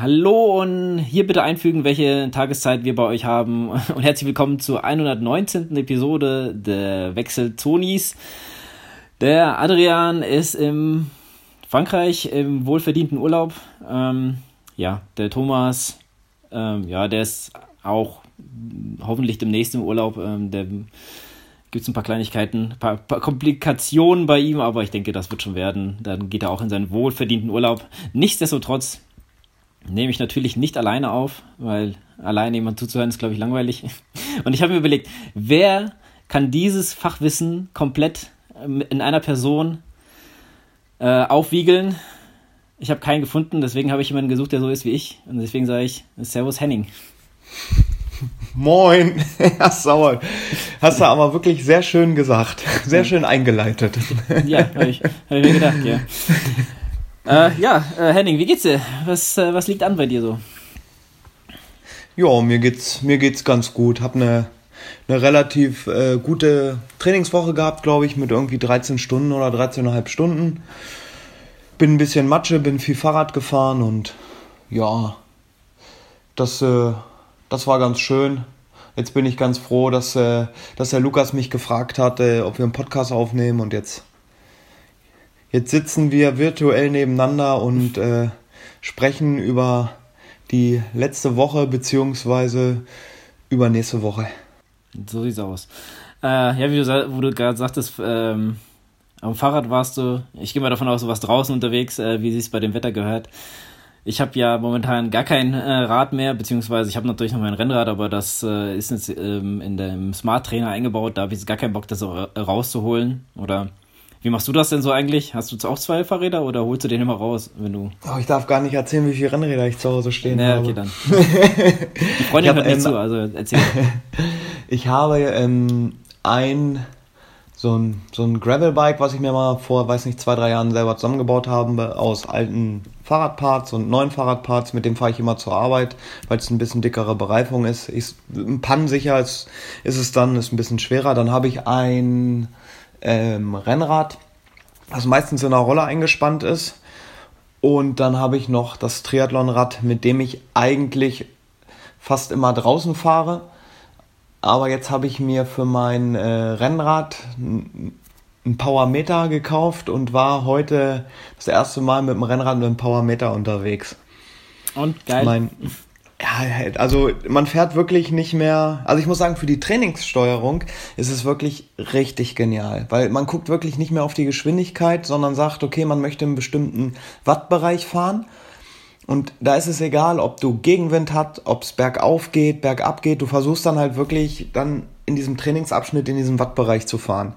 Hallo und hier bitte einfügen, welche Tageszeit wir bei euch haben. Und herzlich willkommen zur 119. Episode der Wechselzonis. Der Adrian ist im Frankreich im wohlverdienten Urlaub. Ähm, ja, der Thomas, ähm, ja, der ist auch hoffentlich demnächst im Urlaub. Ähm, der gibt es ein paar Kleinigkeiten, ein paar, paar, Komplikationen bei ihm, aber ich denke, das wird schon werden. Dann geht er auch in seinen wohlverdienten Urlaub. Nichtsdestotrotz nehme ich natürlich nicht alleine auf, weil alleine jemand zuzuhören ist, glaube ich, langweilig. Und ich habe mir überlegt, wer kann dieses Fachwissen komplett ähm, in einer Person äh, aufwiegeln? Ich habe keinen gefunden, deswegen habe ich jemanden gesucht, der so ist wie ich. Und deswegen sage ich Servus Henning. Moin, Herr Sauer. Hast du aber wirklich sehr schön gesagt. Sehr schön eingeleitet. Ja, habe ich, hab ich mir gedacht, ja. Äh, ja, äh, Henning, wie geht's dir? Was, äh, was liegt an bei dir so? Ja, mir geht's, mir geht's ganz gut. Hab eine, eine relativ äh, gute Trainingswoche gehabt, glaube ich, mit irgendwie 13 Stunden oder 13,5 Stunden. Bin ein bisschen Matsche, bin viel Fahrrad gefahren und ja, das, äh, das war ganz schön. Jetzt bin ich ganz froh, dass, äh, dass der Lukas mich gefragt hat, ob wir einen Podcast aufnehmen und jetzt Jetzt sitzen wir virtuell nebeneinander und äh, sprechen über die letzte Woche beziehungsweise über nächste Woche. So sieht's aus. Äh, ja, wie du, wo du gerade sagtest, ähm, am Fahrrad warst du, ich gehe mal davon aus, du warst draußen unterwegs, äh, wie es bei dem Wetter gehört. Ich habe ja momentan gar kein äh, Rad mehr, beziehungsweise ich habe natürlich noch mein Rennrad, aber das äh, ist jetzt ähm, in dem Smart Trainer eingebaut, da habe ich jetzt gar keinen Bock, das rauszuholen. Oder wie machst du das denn so eigentlich? Hast du auch zwei Fahrräder oder holst du den immer raus, wenn du. Oh, ich darf gar nicht erzählen, wie viele Rennräder ich zu Hause stehen naja, habe. okay, dann. Die Freundin hört ähm, zu, also erzähl. ich habe ähm, ein so ein, so ein Gravelbike, was ich mir mal vor, weiß nicht, zwei, drei Jahren selber zusammengebaut habe, aus alten Fahrradparts und neuen Fahrradparts. Mit dem fahre ich immer zur Arbeit, weil es ein bisschen dickere Bereifung ist. Ich, pannensicher ist, ist es dann, ist ein bisschen schwerer. Dann habe ich ein ähm, Rennrad, das meistens in einer Rolle eingespannt ist. Und dann habe ich noch das Triathlonrad, mit dem ich eigentlich fast immer draußen fahre. Aber jetzt habe ich mir für mein äh, Rennrad ein Powermeter gekauft und war heute das erste Mal mit dem Rennrad mit dem Powermeter unterwegs. Und geil. Mein, ja, also man fährt wirklich nicht mehr. Also ich muss sagen, für die Trainingssteuerung ist es wirklich richtig genial, weil man guckt wirklich nicht mehr auf die Geschwindigkeit, sondern sagt, okay, man möchte einen bestimmten Wattbereich fahren. Und da ist es egal, ob du Gegenwind hast, ob es bergauf geht, bergab geht. Du versuchst dann halt wirklich dann in diesem Trainingsabschnitt in diesem Wattbereich zu fahren.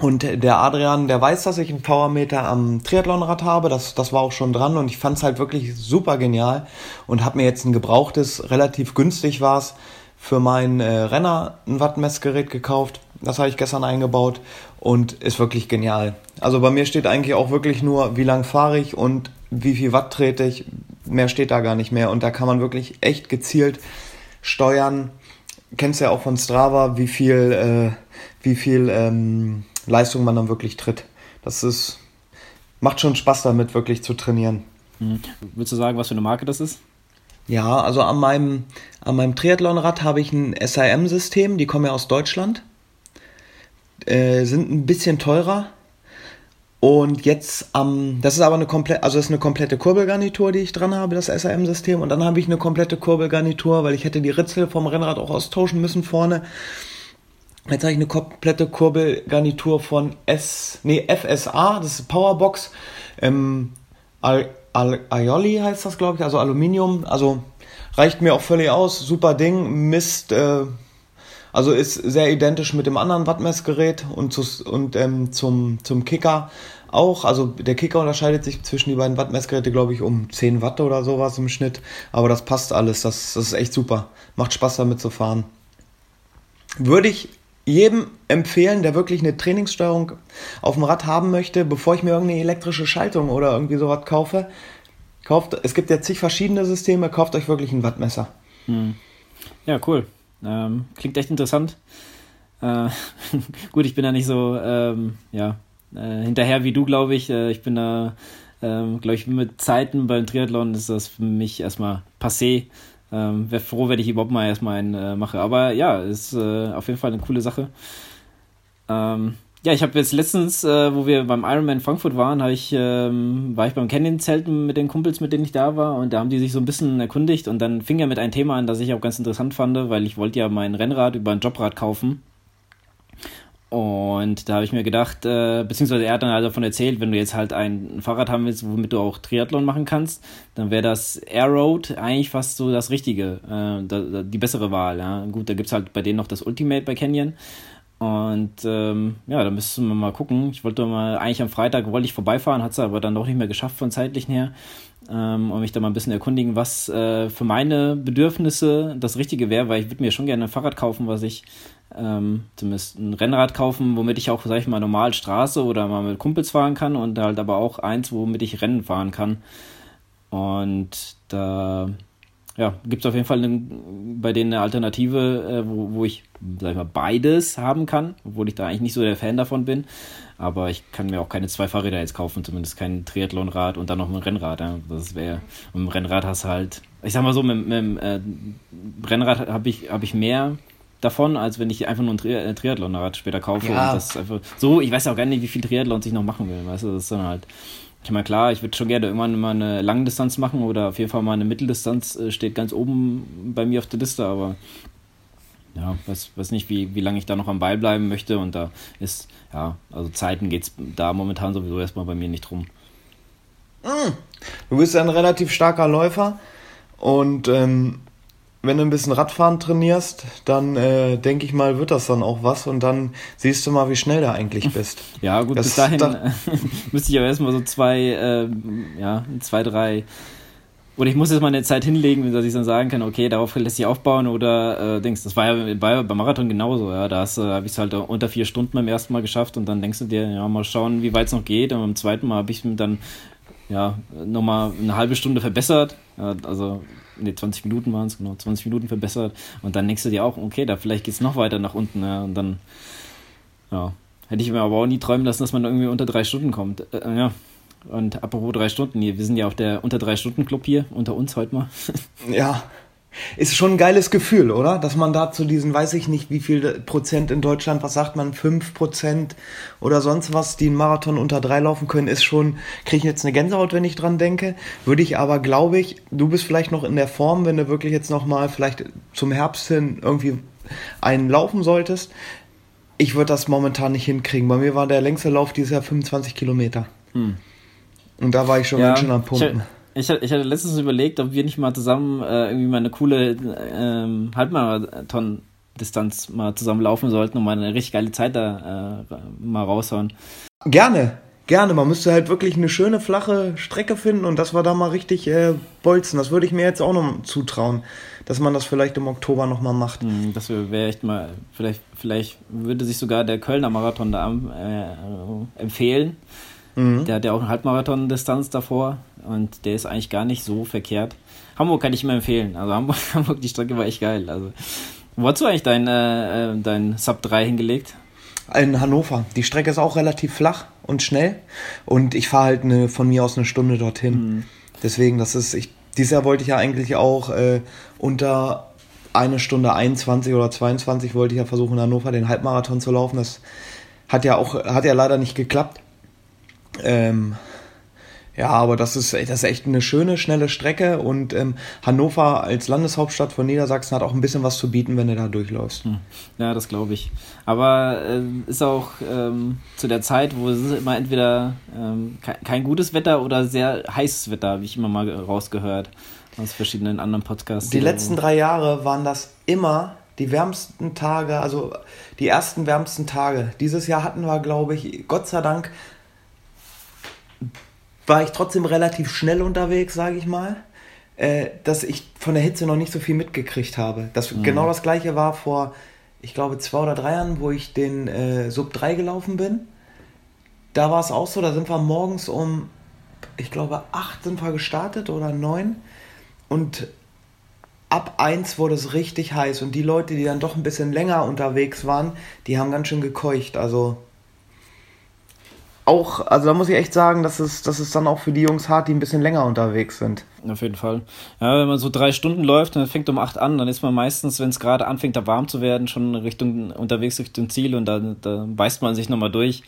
Und der Adrian, der weiß, dass ich einen Powermeter am Triathlonrad habe. Das, das war auch schon dran und ich fand es halt wirklich super genial und habe mir jetzt ein gebrauchtes, relativ günstig war es, für meinen äh, Renner ein Wattmessgerät gekauft. Das habe ich gestern eingebaut und ist wirklich genial. Also bei mir steht eigentlich auch wirklich nur, wie lang fahre ich und wie viel Watt trete ich. Mehr steht da gar nicht mehr und da kann man wirklich echt gezielt steuern. Kennst ja auch von Strava, wie viel, äh, wie viel ähm, Leistung man dann wirklich tritt. Das ist, macht schon Spaß damit, wirklich zu trainieren. Mhm. Willst du sagen, was für eine Marke das ist? Ja, also an meinem, an meinem Triathlonrad habe ich ein SIM-System, die kommen ja aus Deutschland. Äh, sind ein bisschen teurer. Und jetzt ähm, das ist aber eine komplette, also das ist eine komplette Kurbelgarnitur, die ich dran habe, das SIM-System. Und dann habe ich eine komplette Kurbelgarnitur, weil ich hätte die Ritzel vom Rennrad auch austauschen müssen vorne. Jetzt habe ich eine komplette Kurbelgarnitur von S, nee, FSA, das ist Powerbox. Ähm, Al, Al, Aioli heißt das, glaube ich, also Aluminium. Also reicht mir auch völlig aus. Super Ding, misst, äh, also ist sehr identisch mit dem anderen Wattmessgerät und, zu, und ähm, zum, zum Kicker auch. Also der Kicker unterscheidet sich zwischen die beiden Wattmessgeräte, glaube ich, um 10 Watt oder sowas im Schnitt. Aber das passt alles. Das, das ist echt super. Macht Spaß damit zu fahren. Würde ich jedem empfehlen, der wirklich eine Trainingssteuerung auf dem Rad haben möchte, bevor ich mir irgendeine elektrische Schaltung oder irgendwie sowas kaufe. Kauft, es gibt ja zig verschiedene Systeme, kauft euch wirklich ein Wattmesser. Hm. Ja, cool. Ähm, klingt echt interessant. Äh, gut, ich bin da nicht so ähm, ja, äh, hinterher wie du, glaube ich. Äh, ich bin da ähm, glaube ich, mit Zeiten beim Triathlon ist das für mich erstmal passé. Ähm, Wäre froh, wenn ich überhaupt mal erstmal einen äh, mache. Aber ja, ist äh, auf jeden Fall eine coole Sache. Ähm, ja, ich habe jetzt letztens, äh, wo wir beim Ironman Frankfurt waren, ich, ähm, war ich beim Canyon-Zelten mit den Kumpels, mit denen ich da war, und da haben die sich so ein bisschen erkundigt und dann fing er mit einem Thema an, das ich auch ganz interessant fand, weil ich wollte ja mein Rennrad über ein Jobrad kaufen. Und da habe ich mir gedacht, äh, beziehungsweise er hat dann halt davon erzählt, wenn du jetzt halt ein Fahrrad haben willst, womit du auch Triathlon machen kannst, dann wäre das Air Road eigentlich fast so das Richtige, äh, da, die bessere Wahl. Ja. Gut, da gibt es halt bei denen noch das Ultimate bei Canyon. Und ähm, ja, da müssen wir mal gucken. Ich wollte mal, eigentlich am Freitag wollte ich vorbeifahren, hat es aber dann doch nicht mehr geschafft von zeitlichen her. Ähm, und mich da mal ein bisschen erkundigen, was äh, für meine Bedürfnisse das Richtige wäre, weil ich würde mir schon gerne ein Fahrrad kaufen, was ich ähm, zumindest ein Rennrad kaufen, womit ich auch, sag ich mal, normal Straße oder mal mit Kumpels fahren kann und halt aber auch eins, womit ich Rennen fahren kann. Und da ja, gibt es auf jeden Fall eine, bei denen eine Alternative, äh, wo, wo ich, sag ich mal, beides haben kann, obwohl ich da eigentlich nicht so der Fan davon bin. Aber ich kann mir auch keine zwei Fahrräder jetzt kaufen, zumindest kein Triathlonrad und dann noch ein Rennrad. Ja. Das wäre, und im Rennrad hast du halt, ich sag mal so, mit, mit dem äh, Rennrad habe ich, hab ich mehr davon, als wenn ich einfach nur ein Tri äh, Triathlonrad später kaufe. Ja. Und das einfach so, ich weiß auch gar nicht, wie viel Triathlon ich noch machen will. Weißt du, das ist dann halt ich meine, klar, ich würde schon gerne irgendwann mal eine Langdistanz machen oder auf jeden Fall mal eine Mitteldistanz äh, steht ganz oben bei mir auf der Liste, aber ja, weiß, weiß nicht, wie, wie lange ich da noch am Ball bleiben möchte und da ist, ja, also Zeiten geht es da momentan sowieso erstmal bei mir nicht drum. Hm. Du bist ein relativ starker Läufer und ähm, wenn du ein bisschen Radfahren trainierst, dann äh, denke ich mal, wird das dann auch was und dann siehst du mal, wie schnell du eigentlich bist. Ja, gut, das, bis dahin da müsste ich aber erstmal so zwei, äh, ja, zwei, drei. Oder ich muss jetzt mal eine Zeit hinlegen, dass ich dann sagen kann, okay, darauf lässt sich aufbauen oder äh, denkst, das war ja bei, beim Marathon genauso, ja. Da äh, habe ich es halt unter vier Stunden beim ersten Mal geschafft und dann denkst du dir, ja, mal schauen, wie weit es noch geht. Und beim zweiten Mal habe ich dann ja nochmal eine halbe Stunde verbessert. Ja, also ne, 20 Minuten waren es, genau, 20 Minuten verbessert. Und dann denkst du dir auch, okay, da vielleicht geht es noch weiter nach unten. Ja, und dann, ja, hätte ich mir aber auch nie träumen lassen, dass man irgendwie unter drei Stunden kommt. Äh, äh ja. Und apropos drei Stunden hier, wir sind ja auch der unter drei Stunden Club hier, unter uns heute mal. ja, ist schon ein geiles Gefühl, oder? Dass man da zu diesen, weiß ich nicht, wie viel Prozent in Deutschland, was sagt man, fünf Prozent oder sonst was, die einen Marathon unter drei laufen können, ist schon, kriege ich jetzt eine Gänsehaut, wenn ich dran denke. Würde ich aber, glaube ich, du bist vielleicht noch in der Form, wenn du wirklich jetzt nochmal vielleicht zum Herbst hin irgendwie einen laufen solltest. Ich würde das momentan nicht hinkriegen. Bei mir war der längste Lauf dieses Jahr 25 Kilometer. Hm. Und da war ich schon ja, ganz schön am Pumpen. Ich, ich hatte letztens überlegt, ob wir nicht mal zusammen äh, irgendwie mal eine coole ähm, Halbmarathon-Distanz mal zusammen laufen sollten und mal eine richtig geile Zeit da äh, mal raushauen. Gerne, gerne. Man müsste halt wirklich eine schöne flache Strecke finden und das war da mal richtig äh, bolzen. Das würde ich mir jetzt auch noch zutrauen, dass man das vielleicht im Oktober nochmal macht. Hm, das wäre echt mal, vielleicht, vielleicht würde sich sogar der Kölner Marathon da äh, empfehlen. Mhm. Der hat ja auch eine Halbmarathon-Distanz davor und der ist eigentlich gar nicht so verkehrt. Hamburg kann ich immer empfehlen. Also Hamburg, Hamburg die Strecke war echt geil. Also, wo hast du eigentlich dein, äh, äh dein Sub 3 hingelegt? In Hannover. Die Strecke ist auch relativ flach und schnell. Und ich fahre halt eine, von mir aus eine Stunde dorhin. Mhm. Deswegen, das ist, ich, dieses Jahr wollte ich ja eigentlich auch äh, unter eine Stunde 21 oder 22 wollte ich ja versuchen, in Hannover den Halbmarathon zu laufen. Das hat ja auch, hat ja leider nicht geklappt. Ähm, ja, aber das ist, das ist echt eine schöne, schnelle Strecke und ähm, Hannover als Landeshauptstadt von Niedersachsen hat auch ein bisschen was zu bieten, wenn du da durchläufst. Hm. Ja, das glaube ich. Aber äh, ist auch ähm, zu der Zeit, wo es immer entweder ähm, kein, kein, gutes Wetter oder sehr heißes Wetter, wie ich immer mal rausgehört aus verschiedenen anderen Podcasts. Die letzten drei Jahre waren das immer die wärmsten Tage, also die ersten wärmsten Tage. Dieses Jahr hatten wir, glaube ich, Gott sei Dank war ich trotzdem relativ schnell unterwegs, sage ich mal, äh, dass ich von der Hitze noch nicht so viel mitgekriegt habe. Das, mhm. Genau das gleiche war vor, ich glaube, zwei oder drei Jahren, wo ich den äh, Sub 3 gelaufen bin. Da war es auch so, da sind wir morgens um, ich glaube, acht sind wir gestartet oder neun. Und ab eins wurde es richtig heiß. Und die Leute, die dann doch ein bisschen länger unterwegs waren, die haben ganz schön gekeucht. Also auch, also da muss ich echt sagen, dass es, dass es dann auch für die Jungs hart, die ein bisschen länger unterwegs sind. Auf jeden Fall. Ja, wenn man so drei Stunden läuft und fängt um acht an, dann ist man meistens, wenn es gerade anfängt, da warm zu werden, schon Richtung unterwegs Richtung Ziel und da, da beißt man sich nochmal durch.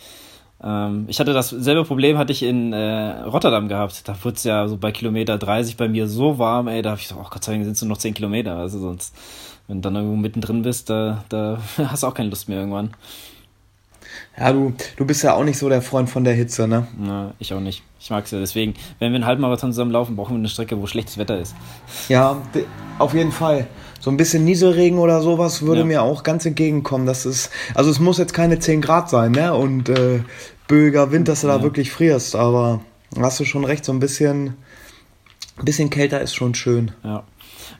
Ähm, ich hatte dasselbe Problem, hatte ich in äh, Rotterdam gehabt. Da wurde es ja so bei Kilometer 30 bei mir so warm, ey, da habe ich so, oh Gott sei Dank sind es nur noch 10 Kilometer. Also sonst, wenn du dann irgendwo mittendrin bist, da, da hast du auch keine Lust mehr irgendwann. Ja, du, du bist ja auch nicht so der Freund von der Hitze, ne? Na, ich auch nicht. Ich mag es ja. Deswegen, wenn wir einen Halbmarathon zusammen laufen, brauchen wir eine Strecke, wo schlechtes Wetter ist. Ja, auf jeden Fall. So ein bisschen Nieselregen oder sowas würde ja. mir auch ganz entgegenkommen. Das ist, also es muss jetzt keine 10 Grad sein, ne? Und äh, böiger Wind, dass du ja. da wirklich frierst. Aber hast du schon recht, so ein bisschen, ein bisschen kälter ist schon schön. Ja.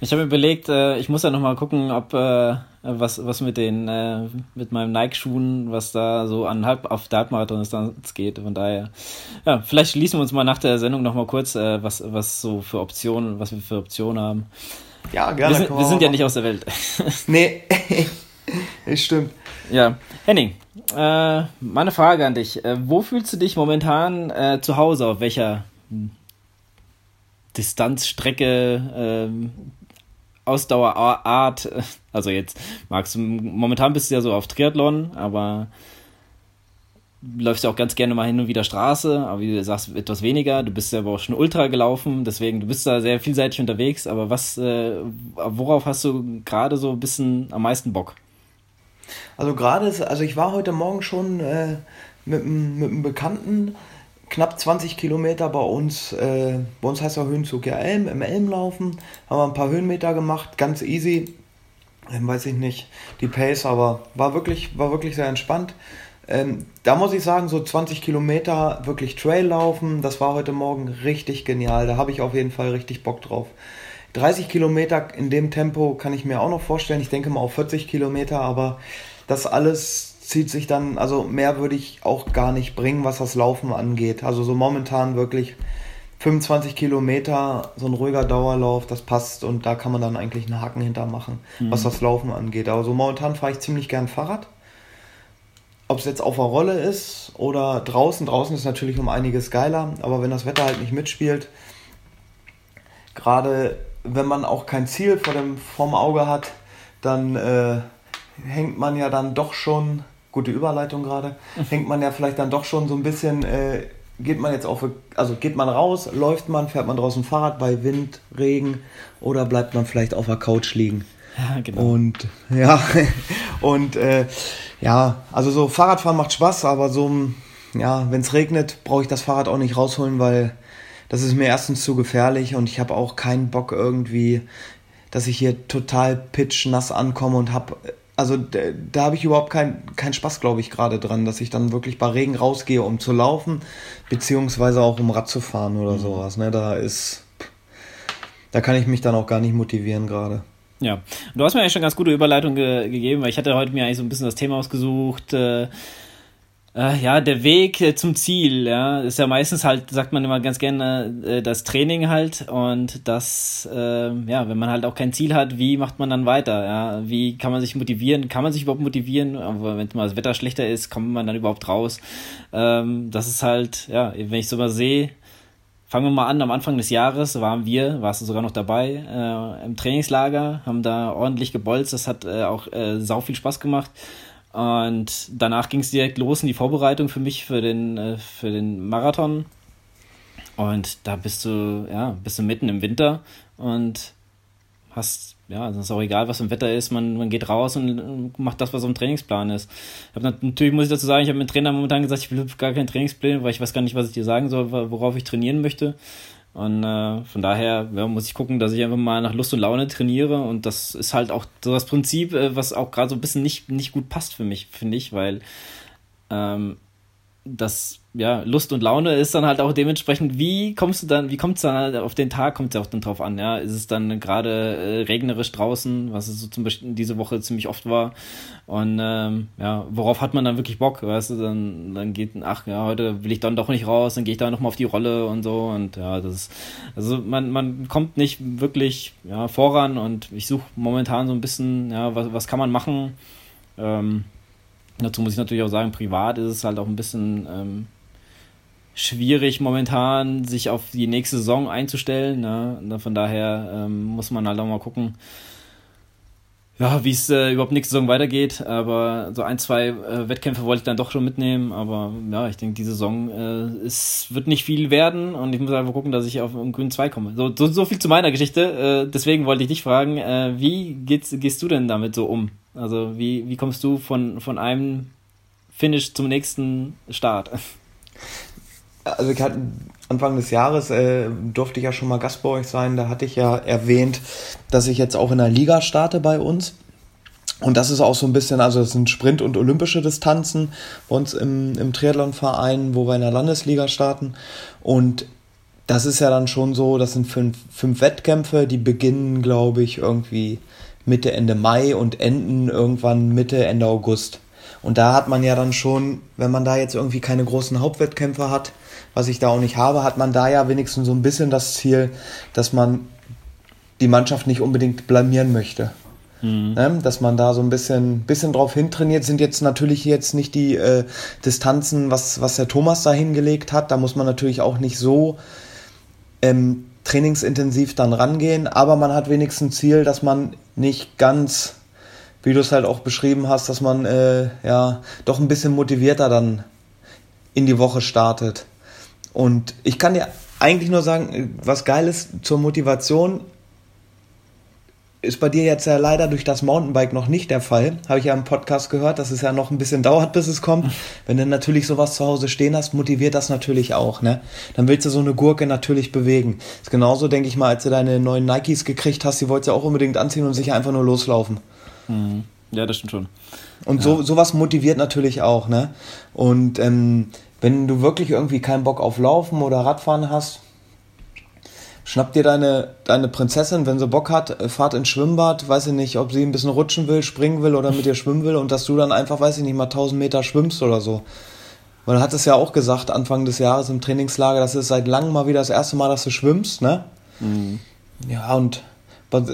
Ich habe mir überlegt, äh, ich muss ja nochmal gucken, ob äh, was, was mit den äh, mit meinem Nike-Schuhen, was da so an Halb, auf der Halbmarathon-Distanz geht. Von daher, ja, vielleicht schließen wir uns mal nach der Sendung nochmal kurz, äh, was, was so für Optionen, was wir für Optionen haben. Ja, gerne. Wir sind, wir sind ja nicht aus der Welt. nee, das stimmt. Ja, Henning, äh, meine Frage an dich. Äh, wo fühlst du dich momentan äh, zu Hause? Auf welcher Distanzstrecke, ähm, Ausdauerart, also jetzt du, momentan bist du ja so auf Triathlon, aber läufst ja auch ganz gerne mal hin und wieder Straße, aber wie du sagst, etwas weniger. Du bist ja aber auch schon Ultra gelaufen, deswegen du bist da sehr vielseitig unterwegs. Aber was, äh, worauf hast du gerade so ein bisschen am meisten Bock? Also gerade, also ich war heute Morgen schon äh, mit einem Bekannten knapp 20 Kilometer bei uns, äh, bei uns heißt der Höhenzug ja Elm, im Elm laufen, haben wir ein paar Höhenmeter gemacht, ganz easy, ähm, weiß ich nicht, die Pace, aber war wirklich, war wirklich sehr entspannt. Ähm, da muss ich sagen, so 20 Kilometer wirklich Trail laufen, das war heute Morgen richtig genial, da habe ich auf jeden Fall richtig Bock drauf. 30 Kilometer in dem Tempo kann ich mir auch noch vorstellen, ich denke mal auf 40 Kilometer, aber das alles zieht sich dann, also mehr würde ich auch gar nicht bringen, was das Laufen angeht. Also so momentan wirklich 25 Kilometer, so ein ruhiger Dauerlauf, das passt und da kann man dann eigentlich einen Haken hintermachen, mhm. was das Laufen angeht. Aber so momentan fahre ich ziemlich gern Fahrrad. Ob es jetzt auf der Rolle ist oder draußen, draußen ist natürlich um einiges geiler, aber wenn das Wetter halt nicht mitspielt, gerade wenn man auch kein Ziel vor dem, vorm Auge hat, dann äh, hängt man ja dann doch schon gute Überleitung gerade, hängt man ja vielleicht dann doch schon so ein bisschen, äh, geht man jetzt auf, also geht man raus, läuft man, fährt man draußen Fahrrad bei Wind, Regen oder bleibt man vielleicht auf der Couch liegen? Ja, genau. Und ja, und äh, ja, also so Fahrradfahren macht Spaß, aber so, ja, wenn es regnet, brauche ich das Fahrrad auch nicht rausholen, weil das ist mir erstens zu gefährlich und ich habe auch keinen Bock irgendwie, dass ich hier total pitchnass ankomme und habe also da, habe ich überhaupt keinen kein Spaß, glaube ich, gerade dran, dass ich dann wirklich bei Regen rausgehe, um zu laufen, beziehungsweise auch um Rad zu fahren oder mhm. sowas. Ne? Da ist, da kann ich mich dann auch gar nicht motivieren gerade. Ja, du hast mir eigentlich schon ganz gute Überleitung ge gegeben, weil ich hatte heute mir eigentlich so ein bisschen das Thema ausgesucht. Äh, äh, ja, der Weg äh, zum Ziel, ja, ist ja meistens halt, sagt man immer ganz gerne, äh, das Training halt und das, äh, ja, wenn man halt auch kein Ziel hat, wie macht man dann weiter, ja, wie kann man sich motivieren, kann man sich überhaupt motivieren, aber wenn mal das Wetter schlechter ist, kommt man dann überhaupt raus, ähm, das ist halt, ja, wenn ich so mal sehe, fangen wir mal an, am Anfang des Jahres waren wir, warst du sogar noch dabei, äh, im Trainingslager, haben da ordentlich gebolzt, das hat auch sau viel Spaß gemacht, und danach ging es direkt los in die Vorbereitung für mich für den, äh, für den Marathon. Und da bist du, ja, bist du mitten im Winter und hast, ja, es ist auch egal, was im Wetter ist, man, man geht raus und macht das, was im Trainingsplan ist. Hab, natürlich muss ich dazu sagen, ich habe mit dem Trainer momentan gesagt, ich will gar keinen Trainingsplan, weil ich weiß gar nicht, was ich dir sagen soll, worauf ich trainieren möchte. Und äh, von daher ja, muss ich gucken, dass ich einfach mal nach Lust und Laune trainiere. Und das ist halt auch so das Prinzip, äh, was auch gerade so ein bisschen nicht, nicht gut passt für mich, finde ich, weil ähm, das ja, Lust und Laune ist dann halt auch dementsprechend, wie kommst du dann, wie kommt es dann halt auf den Tag, kommt es ja auch dann drauf an, ja. Ist es dann gerade äh, regnerisch draußen, was es so zum Beispiel diese Woche ziemlich oft war. Und ähm, ja, worauf hat man dann wirklich Bock? Weißt du, dann, dann geht, ach ja, heute will ich dann doch nicht raus, dann gehe ich da nochmal auf die Rolle und so. Und ja, das ist, also man, man kommt nicht wirklich ja, voran und ich suche momentan so ein bisschen, ja, was, was kann man machen? Ähm, dazu muss ich natürlich auch sagen, privat ist es halt auch ein bisschen. Ähm, schwierig momentan, sich auf die nächste Saison einzustellen. Ne? Von daher ähm, muss man halt auch mal gucken, ja, wie es äh, überhaupt nächste Saison weitergeht. Aber so ein, zwei äh, Wettkämpfe wollte ich dann doch schon mitnehmen. Aber ja, ich denke, die Saison äh, es wird nicht viel werden und ich muss einfach gucken, dass ich auf um grünen 2 komme. So, so, so, viel zu meiner Geschichte. Äh, deswegen wollte ich dich fragen, äh, wie geht's, gehst du denn damit so um? Also wie, wie kommst du von, von einem Finish zum nächsten Start? Also ich hatte Anfang des Jahres äh, durfte ich ja schon mal Gast bei euch sein. Da hatte ich ja erwähnt, dass ich jetzt auch in der Liga starte bei uns. Und das ist auch so ein bisschen, also es sind Sprint- und olympische Distanzen bei uns im, im Triathlon-Verein, wo wir in der Landesliga starten. Und das ist ja dann schon so, das sind fünf, fünf Wettkämpfe, die beginnen, glaube ich, irgendwie Mitte, Ende Mai und enden irgendwann Mitte, Ende August. Und da hat man ja dann schon, wenn man da jetzt irgendwie keine großen Hauptwettkämpfe hat, was ich da auch nicht habe, hat man da ja wenigstens so ein bisschen das Ziel, dass man die Mannschaft nicht unbedingt blamieren möchte. Mhm. Ne? Dass man da so ein bisschen, bisschen drauf hintrainiert, sind jetzt natürlich jetzt nicht die äh, Distanzen, was, was der Thomas da hingelegt hat. Da muss man natürlich auch nicht so ähm, trainingsintensiv dann rangehen, aber man hat wenigstens Ziel, dass man nicht ganz, wie du es halt auch beschrieben hast, dass man äh, ja doch ein bisschen motivierter dann in die Woche startet. Und ich kann dir eigentlich nur sagen, was geil ist zur Motivation, ist bei dir jetzt ja leider durch das Mountainbike noch nicht der Fall. Habe ich ja im Podcast gehört, dass es ja noch ein bisschen dauert, bis es kommt. Wenn du natürlich sowas zu Hause stehen hast, motiviert das natürlich auch, ne? Dann willst du so eine Gurke natürlich bewegen. Ist genauso, denke ich mal, als du deine neuen Nikes gekriegt hast, die wolltest du ja auch unbedingt anziehen und sicher einfach nur loslaufen. Mhm. Ja, das stimmt schon. Und ja. so, sowas motiviert natürlich auch, ne? Und ähm, wenn du wirklich irgendwie keinen Bock auf Laufen oder Radfahren hast, schnapp dir deine, deine Prinzessin, wenn sie Bock hat, äh, fahrt ins Schwimmbad, weiß ich nicht, ob sie ein bisschen rutschen will, springen will oder mit dir schwimmen will und dass du dann einfach, weiß ich nicht, mal 1000 Meter schwimmst oder so. Weil er hat es ja auch gesagt, Anfang des Jahres im Trainingslager, das ist seit langem mal wieder das erste Mal, dass du schwimmst, ne? Mhm. Ja, und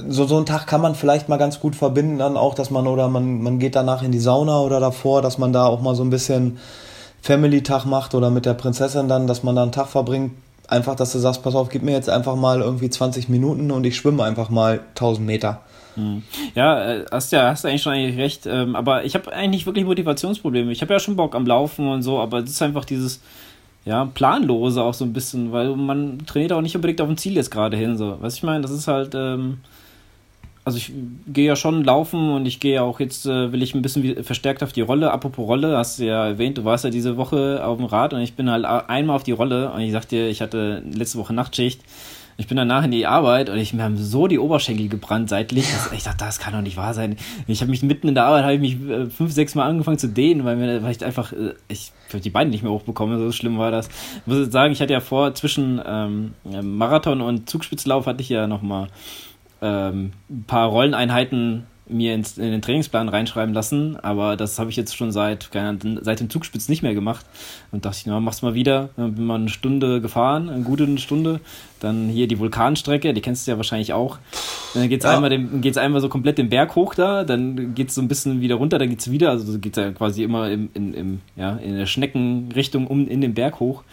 so, so einen Tag kann man vielleicht mal ganz gut verbinden, dann auch, dass man, oder man, man geht danach in die Sauna oder davor, dass man da auch mal so ein bisschen Family-Tag macht oder mit der Prinzessin dann, dass man da einen Tag verbringt, einfach, dass du sagst, pass auf, gib mir jetzt einfach mal irgendwie 20 Minuten und ich schwimme einfach mal 1000 Meter. Hm. Ja, äh, hast ja hast eigentlich schon eigentlich recht, ähm, aber ich habe eigentlich wirklich Motivationsprobleme. Ich habe ja schon Bock am Laufen und so, aber es ist einfach dieses ja, planlose auch so ein bisschen, weil man trainiert auch nicht unbedingt auf ein Ziel jetzt gerade hin, so. Was ich meine, das ist halt ähm, also ich gehe ja schon laufen und ich gehe auch jetzt, äh, will ich ein bisschen verstärkt auf die Rolle. Apropos Rolle, hast du ja erwähnt, du warst ja diese Woche auf dem Rad und ich bin halt einmal auf die Rolle und ich sagte dir, ich hatte letzte Woche Nachtschicht. Ich bin danach in die Arbeit und ich mir haben so die Oberschenkel gebrannt seitlich. Dass ich dachte, das kann doch nicht wahr sein. Ich habe mich mitten in der Arbeit habe ich mich äh, fünf, sechs Mal angefangen zu dehnen, weil mir weil ich einfach äh, ich die Beine nicht mehr hochbekomme. So schlimm war das. Ich muss jetzt sagen, ich hatte ja vor zwischen ähm, Marathon und Zugspitzlauf hatte ich ja noch mal ähm, ein paar Rolleneinheiten mir ins, in den Trainingsplan reinschreiben lassen, aber das habe ich jetzt schon seit, keine, seit dem Zugspitz nicht mehr gemacht. Und dachte ich, na, mach's mal wieder. Dann bin mal eine Stunde gefahren, eine gute Stunde. Dann hier die Vulkanstrecke, die kennst du ja wahrscheinlich auch. Dann geht's ja. einmal, geht's einmal so komplett den Berg hoch da, dann geht's so ein bisschen wieder runter, dann geht's wieder, also geht's ja quasi immer im, in, im, ja, in der Schneckenrichtung um in den Berg hoch.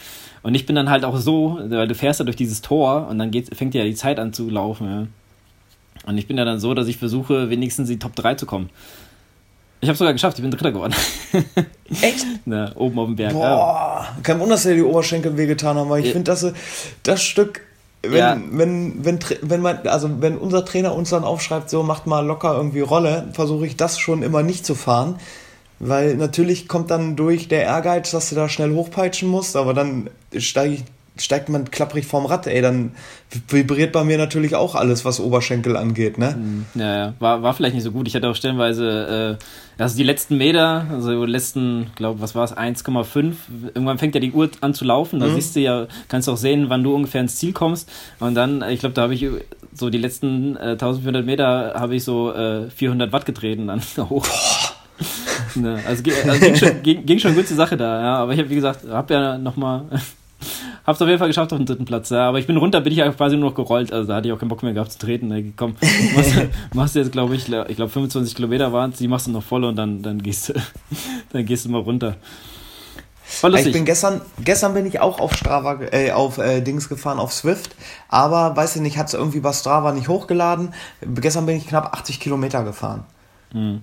Und ich bin dann halt auch so, weil du fährst ja durch dieses Tor und dann geht, fängt ja die Zeit an zu laufen, ja. Und ich bin ja dann so, dass ich versuche, wenigstens in die Top 3 zu kommen. Ich habe sogar geschafft, ich bin Dritter geworden. Echt? Na, oben auf dem Berg. Boah, ja. kein Wunder, dass dir die Oberschenkel wehgetan haben, weil ich ja. finde, dass das Stück, wenn, ja. wenn, wenn, wenn man, also wenn unser Trainer uns dann aufschreibt, so macht mal locker irgendwie Rolle, versuche ich das schon immer nicht zu fahren. Weil natürlich kommt dann durch der Ehrgeiz, dass du da schnell hochpeitschen musst, aber dann steige ich steigt man klapprig vorm Rad, ey, dann vibriert bei mir natürlich auch alles, was Oberschenkel angeht, ne? Hm, ja, ja, war, war vielleicht nicht so gut. Ich hatte auch stellenweise, äh, also die letzten Meter, also die letzten, glaube was war es, 1,5. Irgendwann fängt ja die Uhr an zu laufen, da mhm. siehst du ja, kannst du auch sehen, wann du ungefähr ins Ziel kommst. Und dann, ich glaube, da habe ich so die letzten äh, 1400 Meter habe ich so äh, 400 Watt getreten dann hoch. ne, also, also ging, schon, ging, ging, schon gut zur Sache da, ja, aber ich habe, wie gesagt, habe ja nochmal Hab's auf jeden Fall geschafft auf den dritten Platz. Ja. Aber ich bin runter, bin ich ja quasi nur noch gerollt. Also da hatte ich auch keinen Bock mehr gehabt zu treten. Ne. Komm, machst, machst du jetzt, glaube ich, ich glaube 25 Kilometer waren es, die machst du noch voll und dann, dann gehst du, dann gehst du mal runter. Ich bin gestern, gestern bin ich auch auf Strava, äh, auf äh, Dings gefahren, auf Swift, aber weiß ich nicht, hat es irgendwie bei Strava nicht hochgeladen. Gestern bin ich knapp 80 Kilometer gefahren. Mhm.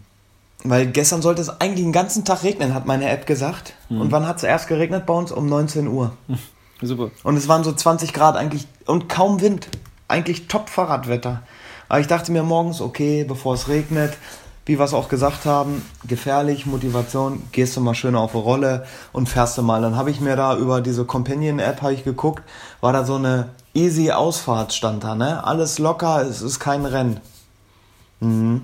Weil gestern sollte es eigentlich den ganzen Tag regnen, hat meine App gesagt. Mhm. Und wann hat es erst geregnet bei uns? Um 19 Uhr. Super. Und es waren so 20 Grad eigentlich und kaum Wind. Eigentlich top Fahrradwetter. Aber ich dachte mir morgens, okay, bevor es regnet, wie wir es auch gesagt haben, gefährlich, Motivation, gehst du mal schön auf eine Rolle und fährst du mal. Dann habe ich mir da über diese Companion-App geguckt, war da so eine easy Ausfahrt stand da, ne? Alles locker, es ist kein Rennen. Mhm.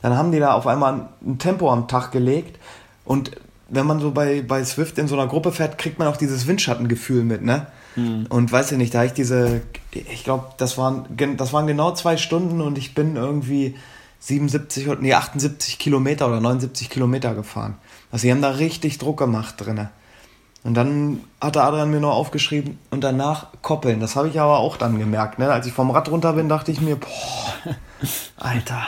Dann haben die da auf einmal ein Tempo am Tag gelegt und wenn man so bei, bei Swift in so einer Gruppe fährt, kriegt man auch dieses Windschattengefühl mit, ne? Mhm. Und weiß ich nicht, da ich diese, ich glaube, das waren, das waren genau zwei Stunden und ich bin irgendwie 77, nee, 78 Kilometer oder 79 Kilometer gefahren. Also sie haben da richtig Druck gemacht drinne. Und dann hatte Adrian mir noch aufgeschrieben und danach koppeln. Das habe ich aber auch dann gemerkt. Ne? Als ich vom Rad runter bin, dachte ich mir, boah, Alter.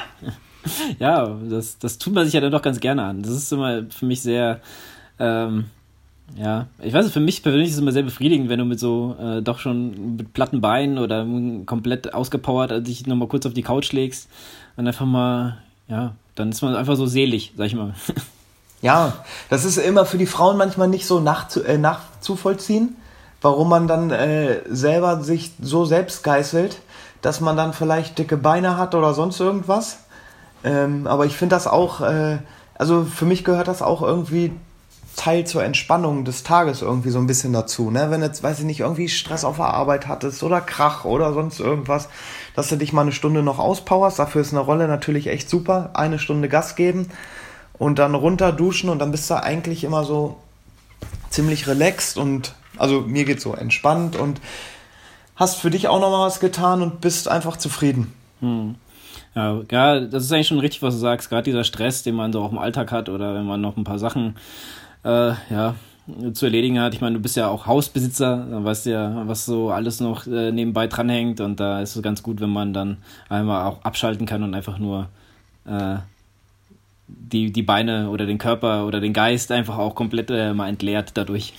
Ja, das, das tut man sich ja dann doch ganz gerne an. Das ist immer für mich sehr, ähm, ja, ich weiß nicht, für mich persönlich ist es immer sehr befriedigend, wenn du mit so äh, doch schon mit platten Beinen oder komplett ausgepowert also dich nochmal kurz auf die Couch legst und einfach mal, ja, dann ist man einfach so selig, sag ich mal. Ja, das ist immer für die Frauen manchmal nicht so nachzu äh, nachzuvollziehen, warum man dann äh, selber sich so selbst geißelt, dass man dann vielleicht dicke Beine hat oder sonst irgendwas. Ähm, aber ich finde das auch, äh, also für mich gehört das auch irgendwie Teil zur Entspannung des Tages irgendwie so ein bisschen dazu. Ne? Wenn jetzt, weiß ich nicht, irgendwie Stress auf der Arbeit hattest oder Krach oder sonst irgendwas, dass du dich mal eine Stunde noch auspowerst. Dafür ist eine Rolle natürlich echt super. Eine Stunde Gas geben und dann runter duschen und dann bist du eigentlich immer so ziemlich relaxed und also mir geht so entspannt und hast für dich auch nochmal was getan und bist einfach zufrieden. Hm. Ja, ja, das ist eigentlich schon richtig, was du sagst. Gerade dieser Stress, den man so auch im Alltag hat oder wenn man noch ein paar Sachen äh, ja, zu erledigen hat. Ich meine, du bist ja auch Hausbesitzer, dann weißt du ja, was so alles noch äh, nebenbei dranhängt und da ist es ganz gut, wenn man dann einmal auch abschalten kann und einfach nur äh, die, die Beine oder den Körper oder den Geist einfach auch komplett äh, mal entleert dadurch.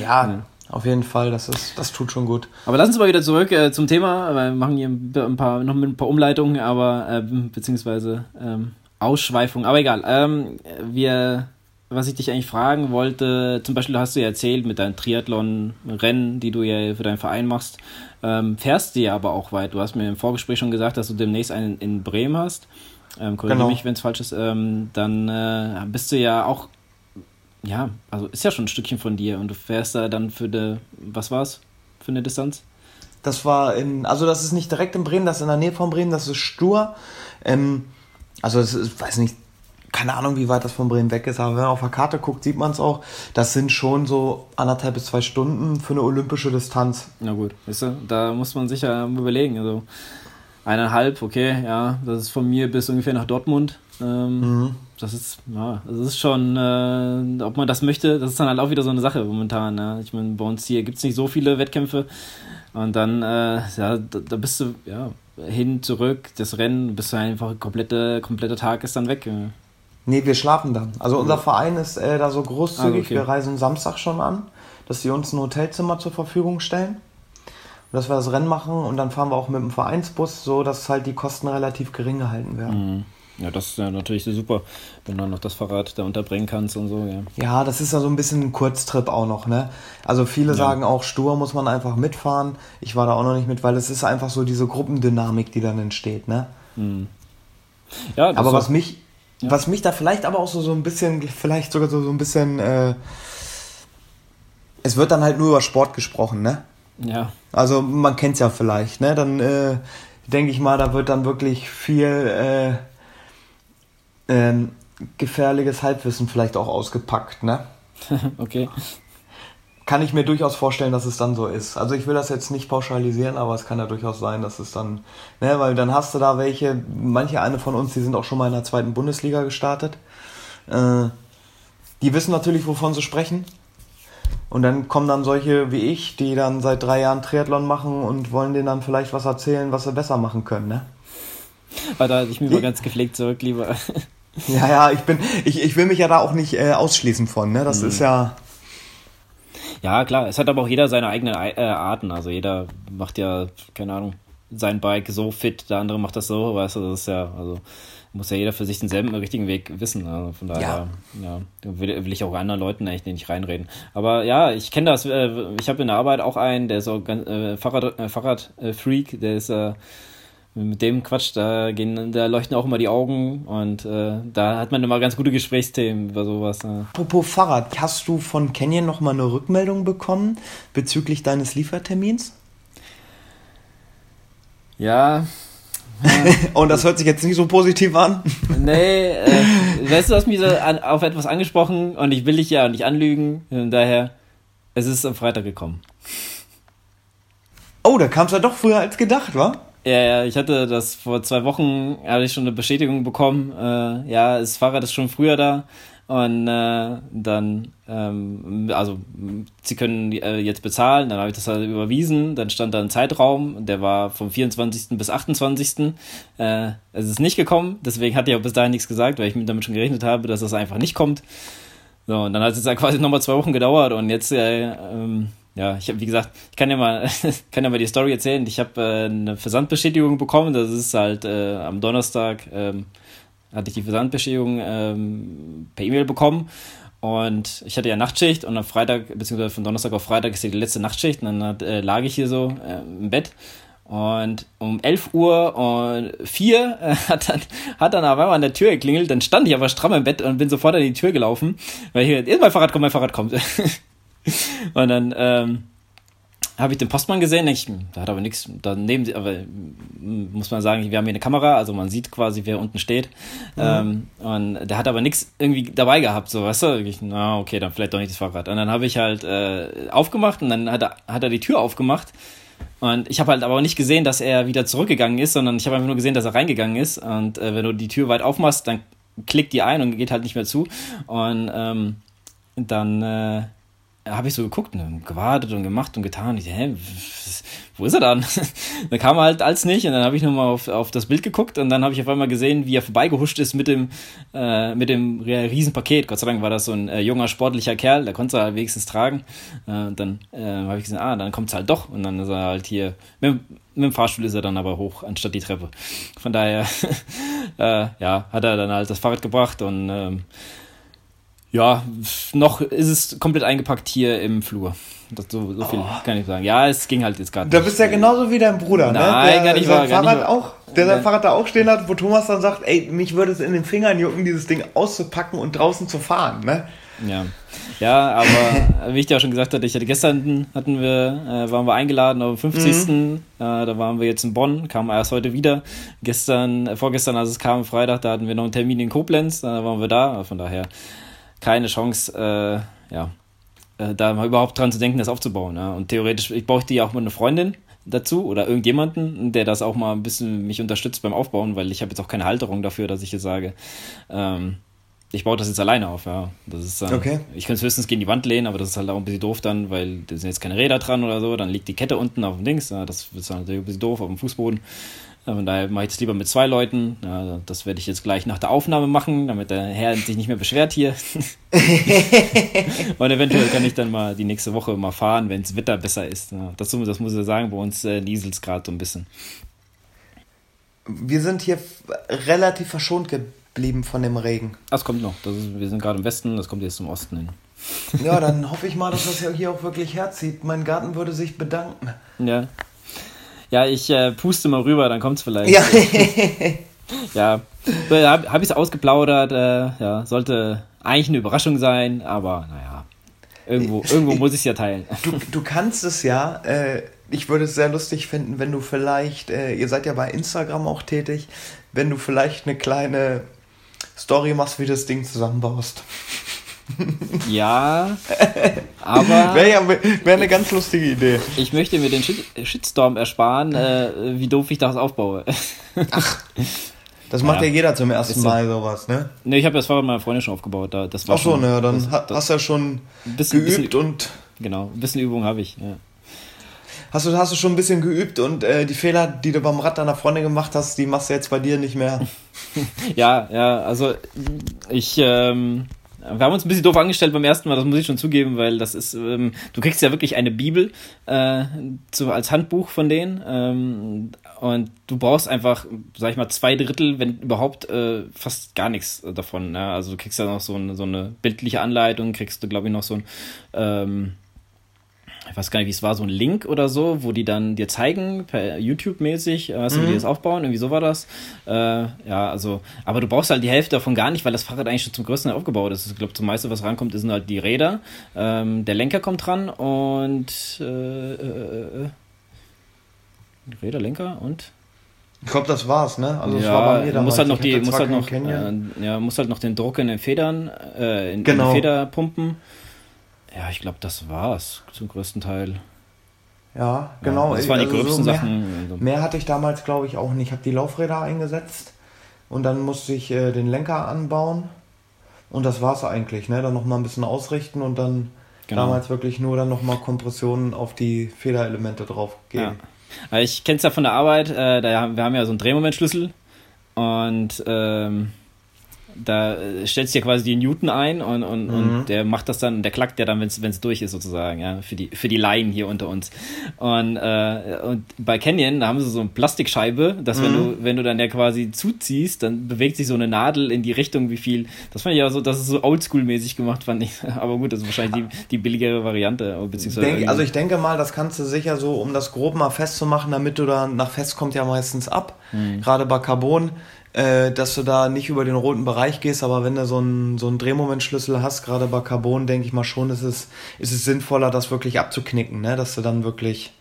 Ja, ja, auf jeden Fall, das, ist, das tut schon gut. Aber lass uns mal wieder zurück äh, zum Thema. Wir machen hier ein paar, noch mit ein paar Umleitungen, aber äh, beziehungsweise ähm, Ausschweifung, aber egal. Ähm, wir was ich dich eigentlich fragen wollte, zum Beispiel hast du ja erzählt mit deinen Triathlon-Rennen, die du ja für deinen Verein machst, ähm, fährst du ja aber auch weit. Du hast mir im Vorgespräch schon gesagt, dass du demnächst einen in Bremen hast. Ähm, korrigiere genau. mich, wenn es falsch ist. Ähm, dann äh, bist du ja auch, ja, also ist ja schon ein Stückchen von dir und du fährst da dann für eine, was war's für eine Distanz? Das war in, also das ist nicht direkt in Bremen, das ist in der Nähe von Bremen, das ist Stur. Ähm, also es ist, weiß nicht, keine Ahnung, wie weit das von Bremen weg ist, aber wenn man auf der Karte guckt, sieht man es auch. Das sind schon so anderthalb bis zwei Stunden für eine olympische Distanz. Na gut, weißt du, da muss man sich ja überlegen. Also eineinhalb, okay, ja, das ist von mir bis ungefähr nach Dortmund. Ähm, mhm. Das ist, ja, das ist schon, äh, ob man das möchte, das ist dann halt auch wieder so eine Sache momentan. Ne? Ich meine, bei uns hier gibt es nicht so viele Wettkämpfe. Und dann, äh, ja, da, da, bist du, ja, hin, zurück, das Rennen, bist du einfach, komplette, kompletter Tag ist dann weg. Nee, wir schlafen dann. Also unser Verein ist äh, da so großzügig. Ah, okay. Wir reisen Samstag schon an, dass sie uns ein Hotelzimmer zur Verfügung stellen. Und dass wir das Rennen machen und dann fahren wir auch mit dem Vereinsbus, so dass halt die Kosten relativ gering gehalten werden. Mhm. Ja, das ist ja natürlich super, wenn du noch das Fahrrad da unterbringen kannst und so, ja. Ja, das ist ja so ein bisschen ein Kurztrip auch noch, ne? Also viele ja. sagen auch, stur muss man einfach mitfahren. Ich war da auch noch nicht mit, weil es ist einfach so diese Gruppendynamik, die dann entsteht, ne? Mhm. Ja, aber was mich, ja. Was mich da vielleicht aber auch so, so ein bisschen, vielleicht sogar so, so ein bisschen, äh, es wird dann halt nur über Sport gesprochen, ne? Ja. Also man kennt es ja vielleicht, ne? Dann äh, denke ich mal, da wird dann wirklich viel äh, äh, gefährliches Halbwissen vielleicht auch ausgepackt, ne? okay kann ich mir durchaus vorstellen, dass es dann so ist. Also ich will das jetzt nicht pauschalisieren, aber es kann ja durchaus sein, dass es dann, ne, weil dann hast du da welche, manche eine von uns, die sind auch schon mal in der zweiten Bundesliga gestartet. Äh, die wissen natürlich, wovon sie sprechen. Und dann kommen dann solche wie ich, die dann seit drei Jahren Triathlon machen und wollen denen dann vielleicht was erzählen, was sie besser machen können, ne? Aber da ich mir mal ganz gepflegt zurück, lieber. Ja, ja, ich bin, ich, ich will mich ja da auch nicht äh, ausschließen von, ne? Das mhm. ist ja, Ja, klar, es hat aber auch jeder seine eigenen äh, Arten. Also jeder macht ja, keine Ahnung, sein Bike so fit, der andere macht das so, weißt du, das ist ja, also muss ja jeder für sich denselben richtigen Weg wissen. Also von daher, ja, ja will, will, ich auch anderen Leuten eigentlich nicht reinreden. Aber ja, ich kenne das, äh, ich habe in der Arbeit auch einen, der ist auch ganz, äh, Fahrrad, äh, Fahrradfreak, der ist äh, mit dem Quatsch, da gehen, da leuchten auch immer die Augen und äh, da hat man immer ganz gute Gesprächsthemen über sowas. Äh. Apropos Fahrrad, hast du von Canyon nochmal eine Rückmeldung bekommen bezüglich deines Liefertermins? Ja. und das hört sich jetzt nicht so positiv an. nee, äh, weißt du, du hast mich so an, auf etwas angesprochen und ich will dich ja nicht anlügen. Und daher, es ist am Freitag gekommen. Oh, da kam es ja doch früher als gedacht, wa? Ja, ja, ich hatte das vor zwei Wochen, hatte ich schon eine Bestätigung bekommen. Äh, ja, das Fahrrad ist schon früher da. Und äh, dann, ähm, also sie können äh, jetzt bezahlen, dann habe ich das halt überwiesen, dann stand da ein Zeitraum, der war vom 24. bis 28. Äh, es ist nicht gekommen, deswegen hatte ich auch bis dahin nichts gesagt, weil ich damit schon gerechnet habe, dass das einfach nicht kommt. So, und dann hat es jetzt quasi nochmal zwei Wochen gedauert und jetzt, äh, ähm, ja, ich habe, wie gesagt, ich kann ja mal, kann ja mal die Story erzählen. Ich habe äh, eine Versandbestätigung bekommen, das ist halt äh, am Donnerstag, ähm, hatte ich die Versandbestätigung ähm, per E-Mail bekommen. Und ich hatte ja Nachtschicht und am Freitag, beziehungsweise von Donnerstag auf Freitag ist ja die letzte Nachtschicht. Und dann äh, lag ich hier so äh, im Bett. Und um 11 Uhr und 4 äh, hat, dann, hat dann auf einmal an der Tür geklingelt. Dann stand ich aber stramm im Bett und bin sofort an die Tür gelaufen. Weil hier, mein Fahrrad kommt, mein Fahrrad kommt. und dann, ähm, habe ich den Postmann gesehen, denke ich, da hat aber nichts daneben, aber muss man sagen, wir haben hier eine Kamera, also man sieht quasi, wer unten steht. Mhm. Ähm, und der hat aber nichts irgendwie dabei gehabt, so, weißt du? Ich, na, okay, dann vielleicht doch nicht das Fahrrad. Und dann habe ich halt äh, aufgemacht und dann hat er, hat er die Tür aufgemacht. Und ich habe halt aber nicht gesehen, dass er wieder zurückgegangen ist, sondern ich habe einfach nur gesehen, dass er reingegangen ist. Und äh, wenn du die Tür weit aufmachst, dann klickt die ein und geht halt nicht mehr zu. Und ähm, dann äh, habe ich so geguckt und gewartet und gemacht und getan. Und ich, hä, wo ist er dann? dann kam er halt als nicht und dann habe ich nochmal auf, auf das Bild geguckt und dann habe ich auf einmal gesehen, wie er vorbeigehuscht ist mit dem, äh, mit dem Riesenpaket. Gott sei Dank war das so ein äh, junger, sportlicher Kerl, der konnte es halt wenigstens tragen. Äh, dann äh, habe ich gesehen, ah, dann kommt es halt doch und dann ist er halt hier, mit, mit dem Fahrstuhl ist er dann aber hoch, anstatt die Treppe. Von daher, äh, ja, hat er dann halt das Fahrrad gebracht und ähm, ja, noch ist es komplett eingepackt hier im Flur. Das, so, so viel oh. kann ich sagen. Ja, es ging halt jetzt gerade. Da bist ja genauso wie dein Bruder, ne? Nein, der, gar nicht wahr. Fahrrad auch, der sein Fahrrad da auch stehen hat, wo Thomas dann sagt, ey, mich würde es in den Fingern jucken, dieses Ding auszupacken und draußen zu fahren, ne? Ja. Ja, aber wie ich dir auch schon gesagt hatte, ich hatte gestern hatten wir, äh, waren wir eingeladen dem 50. Mhm. Äh, da waren wir jetzt in Bonn, kamen erst heute wieder. Gestern, äh, vorgestern, als es kam, Freitag, da hatten wir noch einen Termin in Koblenz, da waren wir da. Von daher keine Chance, äh, ja, äh, da mal überhaupt dran zu denken, das aufzubauen. Ja. Und theoretisch, ich brauchte ja auch mal eine Freundin dazu oder irgendjemanden, der das auch mal ein bisschen mich unterstützt beim Aufbauen, weil ich habe jetzt auch keine Halterung dafür, dass ich jetzt sage, ähm, ich baue das jetzt alleine auf, ja. Das ist, ähm, okay. Ich könnte es höchstens gegen die Wand lehnen, aber das ist halt auch ein bisschen doof dann, weil da sind jetzt keine Räder dran oder so, dann liegt die Kette unten auf dem Dings, ja, das ist natürlich ein bisschen doof auf dem Fußboden. Von daher mache ich das lieber mit zwei Leuten. Ja, das werde ich jetzt gleich nach der Aufnahme machen, damit der Herr sich nicht mehr beschwert hier. Und eventuell kann ich dann mal die nächste Woche mal fahren, wenn das Wetter besser ist. Ja, das, das muss ich sagen, bei uns äh, nieselt es gerade so ein bisschen. Wir sind hier relativ verschont geblieben von dem Regen. Das kommt noch. Das ist, wir sind gerade im Westen, das kommt jetzt zum Osten hin. Ja, dann hoffe ich mal, dass das hier auch wirklich herzieht. Mein Garten würde sich bedanken. Ja, ja, ich äh, puste mal rüber, dann kommt es vielleicht. Ja. ja, habe hab ich es ausgeplaudert. Äh, ja, sollte eigentlich eine Überraschung sein, aber naja, irgendwo, irgendwo muss ich es ja teilen. Du, du kannst es ja. Äh, ich würde es sehr lustig finden, wenn du vielleicht, äh, ihr seid ja bei Instagram auch tätig, wenn du vielleicht eine kleine Story machst, wie du das Ding zusammenbaust. Ja, aber. Wäre ja wär eine ganz lustige Idee. Ich möchte mir den Shit Shitstorm ersparen, äh, wie doof ich das aufbaue. Ach. Das macht ja, ja jeder zum ersten Mal sowas, ne? Ne, ich habe das Fahrrad meiner Freundin schon aufgebaut. Da, das war Ach so, schon, ne, dann das, hast du ja schon bisschen, geübt bisschen, und. Genau, ein bisschen Übung habe ich, ja. Hast du, hast du schon ein bisschen geübt und äh, die Fehler, die du beim Rad deiner Freundin gemacht hast, die machst du jetzt bei dir nicht mehr? ja, ja, also ich, ähm, wir haben uns ein bisschen doof angestellt beim ersten Mal, das muss ich schon zugeben, weil das ist, ähm, du kriegst ja wirklich eine Bibel äh, zu, als Handbuch von denen ähm, und du brauchst einfach, sag ich mal, zwei Drittel, wenn überhaupt, äh, fast gar nichts davon. Ja? Also du kriegst ja noch so eine, so eine bildliche Anleitung, kriegst du, glaube ich, noch so ein ähm, ich weiß gar nicht, wie es war, so ein Link oder so, wo die dann dir zeigen, per YouTube-mäßig, weißt du, mhm. wie die das aufbauen, irgendwie so war das. Äh, ja, also, aber du brauchst halt die Hälfte davon gar nicht, weil das Fahrrad eigentlich schon zum größten Teil aufgebaut ist. Ich glaube, zum meisten, was rankommt, sind halt die Räder. Ähm, der Lenker kommt dran und äh, äh, äh Räder, Lenker und ich glaube, das war's, ne? Also ja, war bei mir. Muss halt noch die, muss halt noch, äh, ja, muss halt noch den Druck in den Federn, äh, in, genau. in die Feder pumpen. Ja, ich glaube, das war's zum größten Teil. Ja, genau. Ja, das waren die also gröbsten so mehr, Sachen. Mehr hatte ich damals, glaube ich, auch nicht. Ich habe die Laufräder eingesetzt und dann musste ich äh, den Lenker anbauen. Und das war's eigentlich, ne? Dann nochmal ein bisschen ausrichten und dann genau. damals wirklich nur dann nochmal Kompressionen auf die Federelemente drauf geben. Ja. Ich kenne es ja von der Arbeit, äh, da, wir haben ja so einen Drehmomentschlüssel und ähm, da stellst du ja quasi die Newton ein und, und, mhm. und der macht das dann, der klackt ja dann, wenn es durch ist, sozusagen, ja, für die, für die Laien hier unter uns. Und, äh, und bei Canyon, da haben sie so eine Plastikscheibe, dass mhm. wenn du, wenn du dann ja quasi zuziehst, dann bewegt sich so eine Nadel in die Richtung, wie viel. Das fand ich ja so, das ist so oldschool-mäßig gemacht, fand ich. Aber gut, das ist wahrscheinlich die, die billigere Variante, beziehungsweise. Denk, also ich denke mal, das kannst du sicher so, um das grob mal festzumachen, damit du da nach fest kommt ja meistens ab. Mhm. Gerade bei Carbon äh, dass du da nicht über den roten Bereich gehst, aber wenn du so einen, so einen Drehmomentschlüssel hast, gerade bei Carbon, denke ich mal schon, ist es, ist es sinnvoller, das wirklich abzuknicken, ne? dass du dann wirklich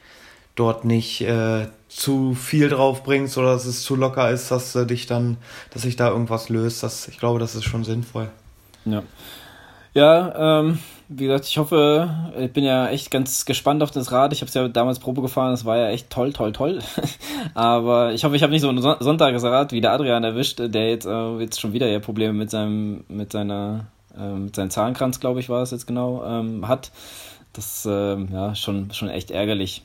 dort nicht äh, zu viel drauf bringst oder dass es zu locker ist, dass du dich dann, dass sich da irgendwas löst. Das, ich glaube, das ist schon sinnvoll. Ja. Ja, ähm, wie gesagt, ich hoffe, ich bin ja echt ganz gespannt auf das Rad. Ich habe es ja damals Probe gefahren, das war ja echt toll, toll, toll. Aber ich hoffe, ich habe nicht so ein Sonntagesrad wie der Adrian erwischt, der jetzt, äh, jetzt schon wieder ja Probleme mit seinem, mit seiner, äh, mit seinem Zahnkranz, glaube ich, war es jetzt genau, ähm, hat. Das äh, ja schon, schon echt ärgerlich.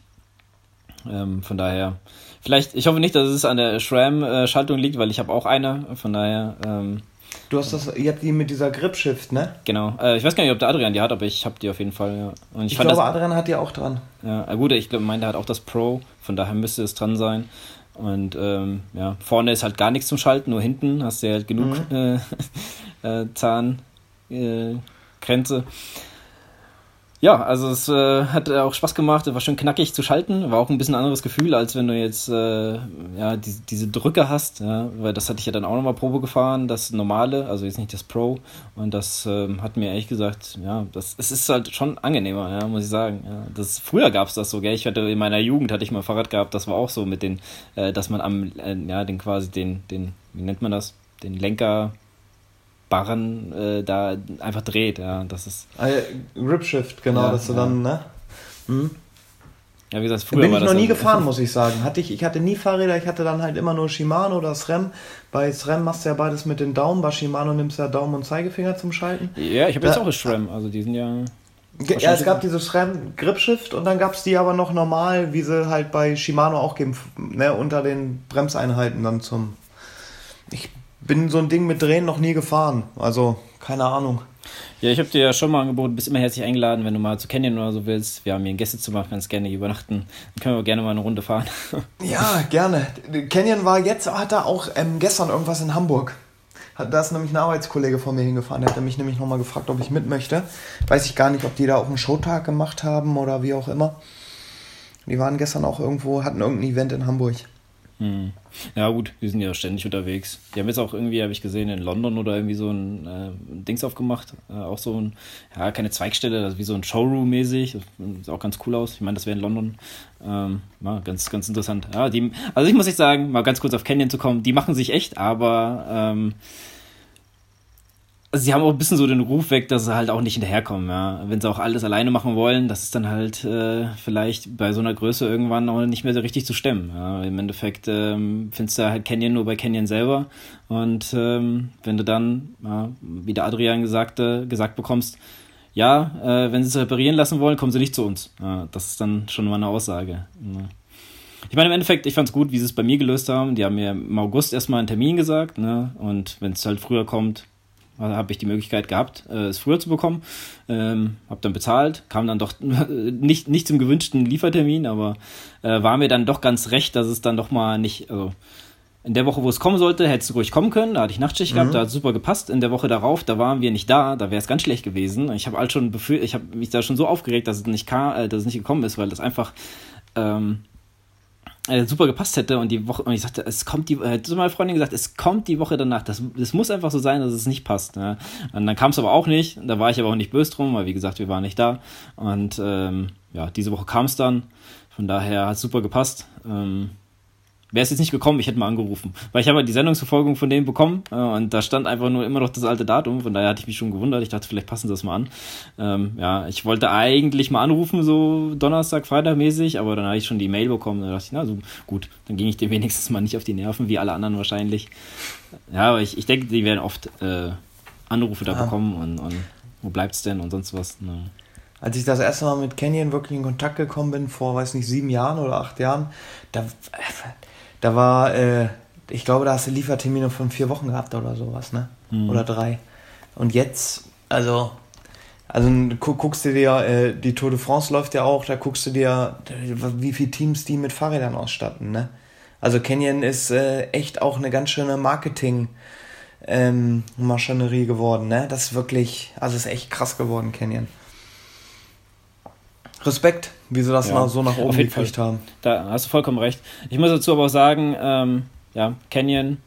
Ähm, von daher, vielleicht, ich hoffe nicht, dass es an der SRAM-Schaltung liegt, weil ich habe auch eine. Von daher, ähm, Du hast das jetzt die mit dieser Grip-Shift, ne? Genau. Äh, ich weiß gar nicht, ob der Adrian die hat, aber ich habe die auf jeden Fall, ja. Und ich, ich glaube, das, Adrian hat die auch dran. Ja, äh, gut, ich glaube, mein, der hat auch das Pro, von daher müsste es dran sein. Und ähm, ja, vorne ist halt gar nichts zum Schalten, nur hinten hast du ja halt genug mhm. äh, äh, Zahngrenze. Äh, ja, also es äh, hat auch Spaß gemacht, war schön knackig zu schalten, war auch ein bisschen anderes Gefühl, als wenn du jetzt äh, ja, die, diese Drücke hast, ja, weil das hatte ich ja dann auch nochmal Probe gefahren, das normale, also jetzt nicht das Pro und das äh, hat mir ehrlich gesagt, ja, das, es ist halt schon angenehmer, ja, muss ich sagen. Ja. Das, früher gab es das so, gell? ich hatte in meiner Jugend hatte ich mal Fahrrad gehabt, das war auch so mit den, äh, dass man am, äh, ja, den quasi den, den, wie nennt man das, den Lenker Barren äh, da einfach dreht. Ja, das ist. Ah, Gripshift, genau, ja, dass du ja. dann, ne? Hm? Ja, wie gesagt, früher Bin ich noch nie gefahren, muss ich sagen. Hatte ich, ich hatte nie Fahrräder, ich hatte dann halt immer nur Shimano oder SRAM. Bei SRAM machst du ja beides mit den Daumen, bei Shimano nimmst du ja Daumen und Zeigefinger zum Schalten. Ja, ich habe jetzt auch das SRAM, also die sind ja. Ja, es gab diese SRAM Gripshift und dann gab es die aber noch normal, wie sie halt bei Shimano auch geben, ne, unter den Bremseinheiten dann zum. Ich bin so ein Ding mit Drehen noch nie gefahren. Also, keine Ahnung. Ja, ich habe dir ja schon mal angeboten, bist immer herzlich eingeladen, wenn du mal zu Canyon oder so willst. Wir haben hier ein Gästezimmer, kannst gerne hier übernachten. Dann können wir gerne mal eine Runde fahren. ja, gerne. Canyon war jetzt, hat er auch ähm, gestern irgendwas in Hamburg. Da ist nämlich ein Arbeitskollege von mir hingefahren, der hat mich nämlich nochmal gefragt, ob ich mit möchte. Weiß ich gar nicht, ob die da auch einen Showtag gemacht haben oder wie auch immer. Die waren gestern auch irgendwo, hatten irgendein Event in Hamburg. Hm. Ja, gut, die sind ja ständig unterwegs. Die haben jetzt auch irgendwie, habe ich gesehen, in London oder irgendwie so ein äh, Dings aufgemacht. Äh, auch so ein, ja, keine Zweigstelle, ist wie so ein Showroom-mäßig. Sieht auch ganz cool aus. Ich meine, das wäre in London. Ähm, ja, ganz, ganz interessant. Ja, die, also ich muss echt sagen, mal ganz kurz auf Canyon zu kommen, die machen sich echt, aber ähm, also sie haben auch ein bisschen so den Ruf weg, dass sie halt auch nicht hinterherkommen, ja. Wenn sie auch alles alleine machen wollen, das ist dann halt äh, vielleicht bei so einer Größe irgendwann auch nicht mehr so richtig zu stemmen. Ja. Im Endeffekt ähm, findest du halt Canyon nur bei Canyon selber. Und ähm, wenn du dann, ja, wie der Adrian gesagt, gesagt bekommst, ja, äh, wenn sie es reparieren lassen wollen, kommen sie nicht zu uns. Ja, das ist dann schon mal eine Aussage. Ja. Ich meine, im Endeffekt, ich fand es gut, wie sie es bei mir gelöst haben. Die haben mir im August erstmal einen Termin gesagt, ne? Und wenn es halt früher kommt, habe ich die Möglichkeit gehabt, äh, es früher zu bekommen. Ähm, habe dann bezahlt, kam dann doch nicht, nicht zum gewünschten Liefertermin, aber äh, war mir dann doch ganz recht, dass es dann doch mal nicht, also in der Woche, wo es kommen sollte, hättest du ruhig kommen können. Da hatte ich Nachtschicht mhm. gehabt, da hat es super gepasst. In der Woche darauf, da waren wir nicht da, da wäre es ganz schlecht gewesen. Ich habe halt schon befürchtet, ich habe mich da schon so aufgeregt, dass es nicht kam, äh, dass es nicht gekommen ist, weil das einfach ähm, äh, super gepasst hätte und die Woche und ich sagte, es kommt die äh, zu meiner Freundin gesagt, es kommt die Woche danach. Das, das muss einfach so sein, dass es nicht passt. Ja. Und dann kam es aber auch nicht. Da war ich aber auch nicht böse drum, weil wie gesagt, wir waren nicht da. Und ähm, ja, diese Woche kam es dann. Von daher hat super gepasst. Ähm, Wäre es jetzt nicht gekommen, ich hätte mal angerufen. Weil ich habe halt die Sendungsverfolgung von denen bekommen äh, und da stand einfach nur immer noch das alte Datum. Von daher hatte ich mich schon gewundert. Ich dachte, vielleicht passen sie das mal an. Ähm, ja, ich wollte eigentlich mal anrufen, so Donnerstag, Freitag mäßig, aber dann habe ich schon die Mail bekommen. Da dachte ich, na so, gut, dann ging ich dem wenigstens mal nicht auf die Nerven, wie alle anderen wahrscheinlich. Ja, aber ich, ich denke, die werden oft äh, Anrufe da ja. bekommen und, und wo bleibt's denn und sonst was. Ne. Als ich das erste Mal mit Canyon wirklich in Kontakt gekommen bin, vor, weiß nicht, sieben Jahren oder acht Jahren, da da war, äh, ich glaube, da hast du Liefertermine von vier Wochen gehabt oder sowas, ne? Mhm. Oder drei. Und jetzt, also, also guckst du dir, äh, die Tour de France läuft ja auch, da guckst du dir, wie viele Teams die mit Fahrrädern ausstatten, ne? Also Canyon ist äh, echt auch eine ganz schöne Marketing- ähm, Maschinerie geworden, ne? Das ist wirklich, also ist echt krass geworden, Canyon. Respekt, wie sie das ja, so nach oben gekriegt haben. Da hast du vollkommen recht. Ich muss dazu aber auch sagen, ähm, ja, Canyon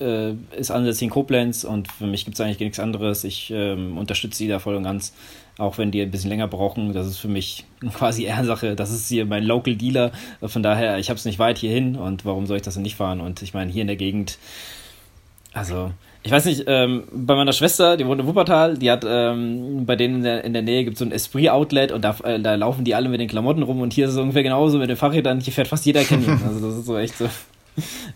äh, ist ansässig in Koblenz und für mich gibt es eigentlich nichts anderes. Ich ähm, unterstütze sie da voll und ganz, auch wenn die ein bisschen länger brauchen. Das ist für mich quasi Ehrensache. Das ist hier mein Local Dealer. Von daher, ich habe es nicht weit hierhin und warum soll ich das denn nicht fahren? Und ich meine, hier in der Gegend, also ich weiß nicht, ähm, bei meiner Schwester, die wohnt in Wuppertal, die hat, ähm, bei denen in der, in der Nähe gibt es so ein Esprit-Outlet und da, äh, da laufen die alle mit den Klamotten rum und hier ist es ungefähr genauso mit den Fahrrädern, hier fährt fast jeder Canyon. Also das ist so echt so.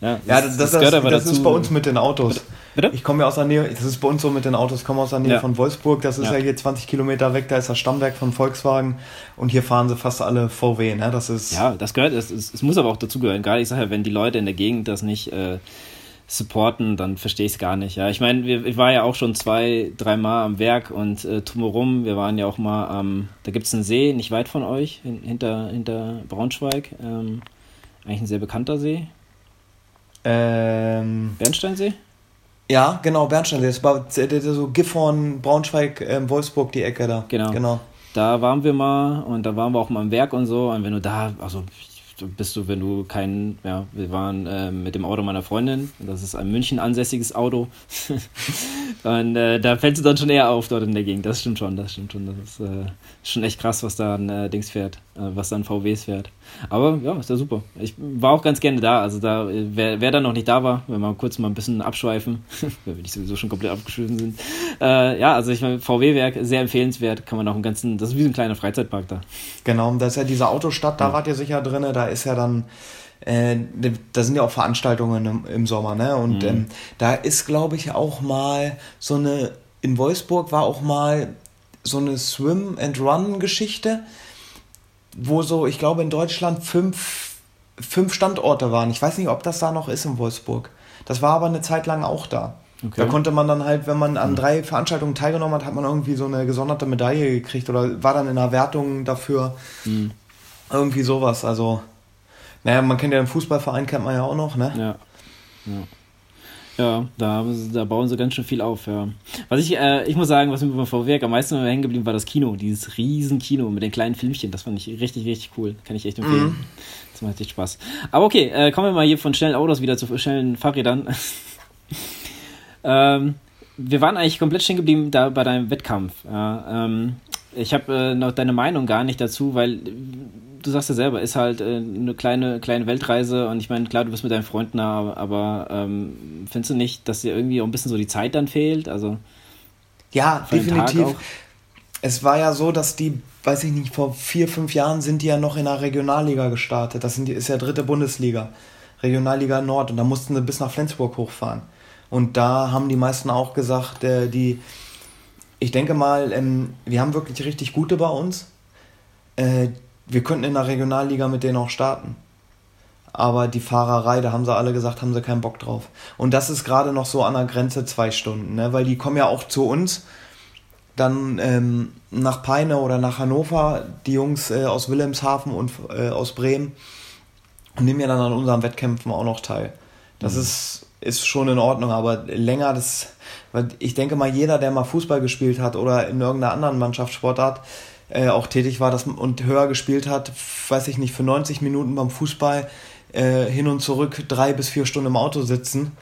Ja, das, ja, das, das, das, das, das ist bei uns mit den Autos. Bitte? Ich komme ja aus der Nähe, das ist bei uns so mit den Autos, ich komme aus der Nähe ja. von Wolfsburg, das ist ja. ja. hier 20 Kilometer weg, da ist das Stammwerk von Volkswagen und hier fahren sie fast alle VW, ne? Das ist. Ja, das gehört, es muss aber auch dazugehören. Gerade ich sage ja, wenn die Leute in der Gegend das nicht. Äh, supporten, dann verstehe ich es gar nicht. Ja, ich meine, ich war ja auch schon zwei, dreimal am Werk und äh, drumherum, wir waren ja auch mal am, da gibt es einen See, nicht weit von euch, hin, hinter, hinter Braunschweig. Ähm, eigentlich ein sehr bekannter See. Ähm, Bernsteinsee? Ja, genau, Bernsteinsee. Das war so Gifhorn, Braunschweig, ähm, Wolfsburg, die Ecke da. Genau. genau. Da waren wir mal und da waren wir auch mal am Werk und so. Und wenn du da, also bist du, wenn du kein, ja, wir waren äh, mit dem Auto meiner Freundin, das ist ein München ansässiges Auto. und äh, da fällst du dann schon eher auf dort in der Gegend. Das stimmt schon, das stimmt schon. Das ist äh, schon echt krass, was da ein äh, Dings fährt, äh, was da ein VWs fährt. Aber ja, ist ja super. Ich war auch ganz gerne da. Also da, wer, wer da noch nicht da war, wenn wir kurz mal ein bisschen abschweifen, weil wir nicht sowieso schon komplett abgeschwiffen sind. Äh, ja, also ich meine, VW-Werk, sehr empfehlenswert, kann man auch einen ganzen, das ist wie so ein kleiner Freizeitpark da. Genau, da ist ja diese Autostadt, da ja. wart ihr sicher drin, da ist ja dann äh, da sind ja auch Veranstaltungen im, im Sommer, ne? Und mhm. ähm, da ist, glaube ich, auch mal so eine, in Wolfsburg war auch mal so eine Swim-and-Run-Geschichte wo so, ich glaube, in Deutschland fünf, fünf Standorte waren. Ich weiß nicht, ob das da noch ist in Wolfsburg. Das war aber eine Zeit lang auch da. Okay. Da konnte man dann halt, wenn man an drei Veranstaltungen teilgenommen hat, hat man irgendwie so eine gesonderte Medaille gekriegt oder war dann in einer Wertung dafür. Mhm. Irgendwie sowas. Also, naja, man kennt ja den Fußballverein, kennt man ja auch noch, ne? Ja. ja. Ja, da, da bauen sie ganz schön viel auf, ja. Was ich, äh, ich muss sagen, was mir beim VW am meisten hängen geblieben war das Kino, dieses riesen Kino mit den kleinen Filmchen. Das fand ich richtig, richtig cool. Kann ich echt empfehlen. Mhm. Das macht echt Spaß. Aber okay, äh, kommen wir mal hier von schnellen Autos wieder zu schnellen Fahrrädern. ähm, wir waren eigentlich komplett stehen geblieben da bei deinem Wettkampf. Ja, ähm, ich habe äh, noch deine Meinung gar nicht dazu, weil du sagst ja selber, ist halt äh, eine kleine, kleine Weltreise und ich meine, klar, du bist mit deinen Freunden da, aber ähm, findest du nicht, dass dir irgendwie auch ein bisschen so die Zeit dann fehlt? Also ja, definitiv. Es war ja so, dass die, weiß ich nicht, vor vier, fünf Jahren sind die ja noch in der Regionalliga gestartet. Das sind die, ist ja dritte Bundesliga, Regionalliga Nord und da mussten sie bis nach Flensburg hochfahren. Und da haben die meisten auch gesagt, äh, die, ich denke mal, ähm, wir haben wirklich richtig gute bei uns. Äh, wir könnten in der Regionalliga mit denen auch starten. Aber die Fahrerei, da haben sie alle gesagt, haben sie keinen Bock drauf. Und das ist gerade noch so an der Grenze zwei Stunden, ne? weil die kommen ja auch zu uns dann ähm, nach Peine oder nach Hannover, die Jungs äh, aus Wilhelmshaven und äh, aus Bremen, und nehmen ja dann an unseren Wettkämpfen auch noch teil. Das mhm. ist, ist schon in Ordnung, aber länger, das, weil ich denke mal, jeder, der mal Fußball gespielt hat oder in irgendeiner anderen Mannschaftssportart äh, auch tätig war das, und höher gespielt hat, weiß ich nicht, für 90 Minuten beim Fußball äh, hin und zurück drei bis vier Stunden im Auto sitzen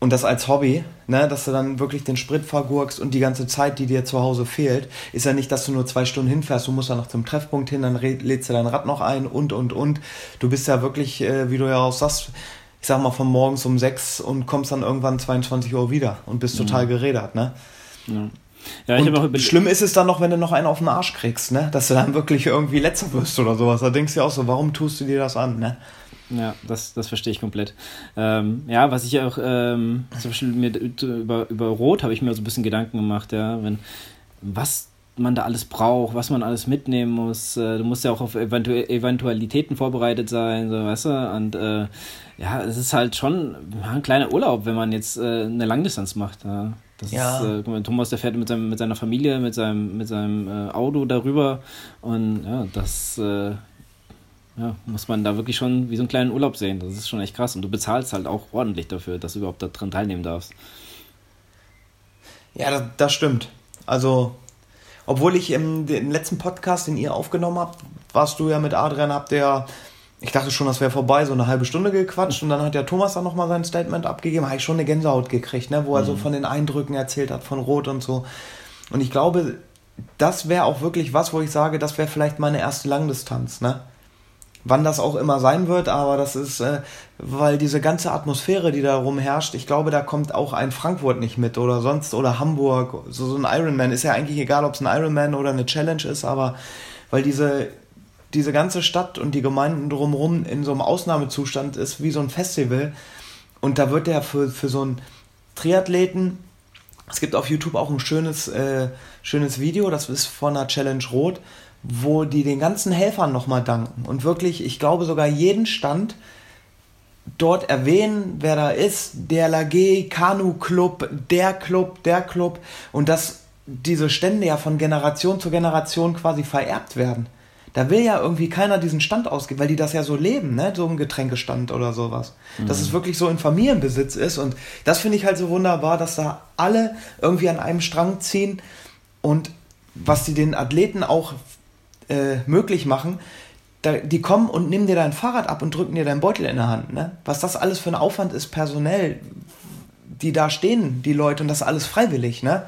und das als Hobby, ne, dass du dann wirklich den Sprit vergurkst und die ganze Zeit, die dir zu Hause fehlt, ist ja nicht, dass du nur zwei Stunden hinfährst, du musst dann noch zum Treffpunkt hin, dann lädst du dein Rad noch ein und, und, und. Du bist ja wirklich, äh, wie du ja auch sagst, ich sag mal von morgens um sechs und kommst dann irgendwann 22 Uhr wieder und bist total mhm. gerädert, ne? Ja. Ja, schlimm ist es dann noch, wenn du noch einen auf den Arsch kriegst, ne? Dass du dann wirklich irgendwie letzter wirst oder sowas. Da denkst du ja auch so, warum tust du dir das an, ne? Ja, das, das verstehe ich komplett. Ähm, ja, was ich auch, ähm, zum Beispiel mir über, über Rot habe ich mir so ein bisschen Gedanken gemacht, ja, wenn, was man da alles braucht, was man alles mitnehmen muss. Äh, du musst ja auch auf Eventu Eventualitäten vorbereitet sein, so, weißt du? Und äh, ja, es ist halt schon ein kleiner Urlaub, wenn man jetzt äh, eine Langdistanz macht. Ja. Das ja. ist, äh, Thomas, der fährt mit, seinem, mit seiner Familie, mit seinem, mit seinem äh, Auto darüber und ja, das äh, ja, muss man da wirklich schon wie so einen kleinen Urlaub sehen. Das ist schon echt krass. Und du bezahlst halt auch ordentlich dafür, dass du überhaupt daran teilnehmen darfst. Ja, das, das stimmt. Also, obwohl ich im, im, letzten Podcast, den ihr aufgenommen habt, warst du ja mit Adrian, habt ihr ich dachte schon, das wäre vorbei, so eine halbe Stunde gequatscht und dann hat ja Thomas dann nochmal sein Statement abgegeben, habe ich schon eine Gänsehaut gekriegt, ne, wo er mhm. so von den Eindrücken erzählt hat, von Rot und so. Und ich glaube, das wäre auch wirklich was, wo ich sage, das wäre vielleicht meine erste Langdistanz, ne? wann das auch immer sein wird, aber das ist, äh, weil diese ganze Atmosphäre, die da rumherrscht, ich glaube, da kommt auch ein Frankfurt nicht mit oder sonst oder Hamburg, so, so ein Ironman, ist ja eigentlich egal, ob es ein Ironman oder eine Challenge ist, aber weil diese, diese ganze Stadt und die Gemeinden drumherum in so einem Ausnahmezustand ist, wie so ein Festival. Und da wird der für, für so einen Triathleten, es gibt auf YouTube auch ein schönes, äh, schönes Video, das ist von der Challenge Rot, wo die den ganzen Helfern nochmal danken und wirklich, ich glaube sogar jeden Stand dort erwähnen, wer da ist, der Lagé, Kanu Club, der Club, der Club. Und dass diese Stände ja von Generation zu Generation quasi vererbt werden. Da will ja irgendwie keiner diesen Stand ausgeben, weil die das ja so leben, ne? So ein Getränkestand oder sowas. Mhm. Dass es wirklich so in Familienbesitz ist. Und das finde ich halt so wunderbar, dass da alle irgendwie an einem Strang ziehen und was sie den Athleten auch äh, möglich machen, da, die kommen und nehmen dir dein Fahrrad ab und drücken dir deinen Beutel in der Hand. Ne? Was das alles für ein Aufwand ist, personell, die da stehen, die Leute, und das alles freiwillig. Ne?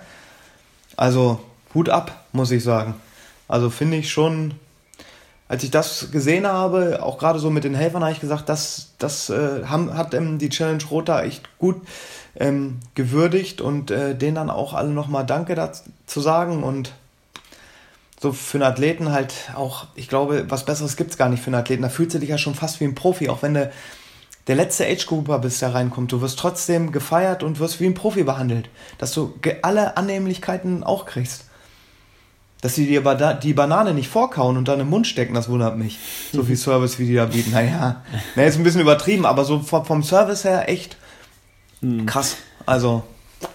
Also Hut ab, muss ich sagen. Also finde ich schon, als ich das gesehen habe, auch gerade so mit den Helfern, habe ich gesagt, das, das äh, haben, hat ähm, die Challenge Rota echt gut ähm, gewürdigt und äh, denen dann auch alle nochmal Danke dazu sagen und so für einen Athleten halt auch, ich glaube, was Besseres gibt es gar nicht für einen Athleten. Da fühlst du dich ja schon fast wie ein Profi, auch wenn du der letzte Age-Grouper bist, der reinkommt. Du wirst trotzdem gefeiert und wirst wie ein Profi behandelt. Dass du alle Annehmlichkeiten auch kriegst. Dass sie dir die Banane nicht vorkauen und dann im Mund stecken, das wundert mich. So viel Service, wie die da bieten. Naja, na, ist ein bisschen übertrieben, aber so vom Service her echt hm. krass. Also.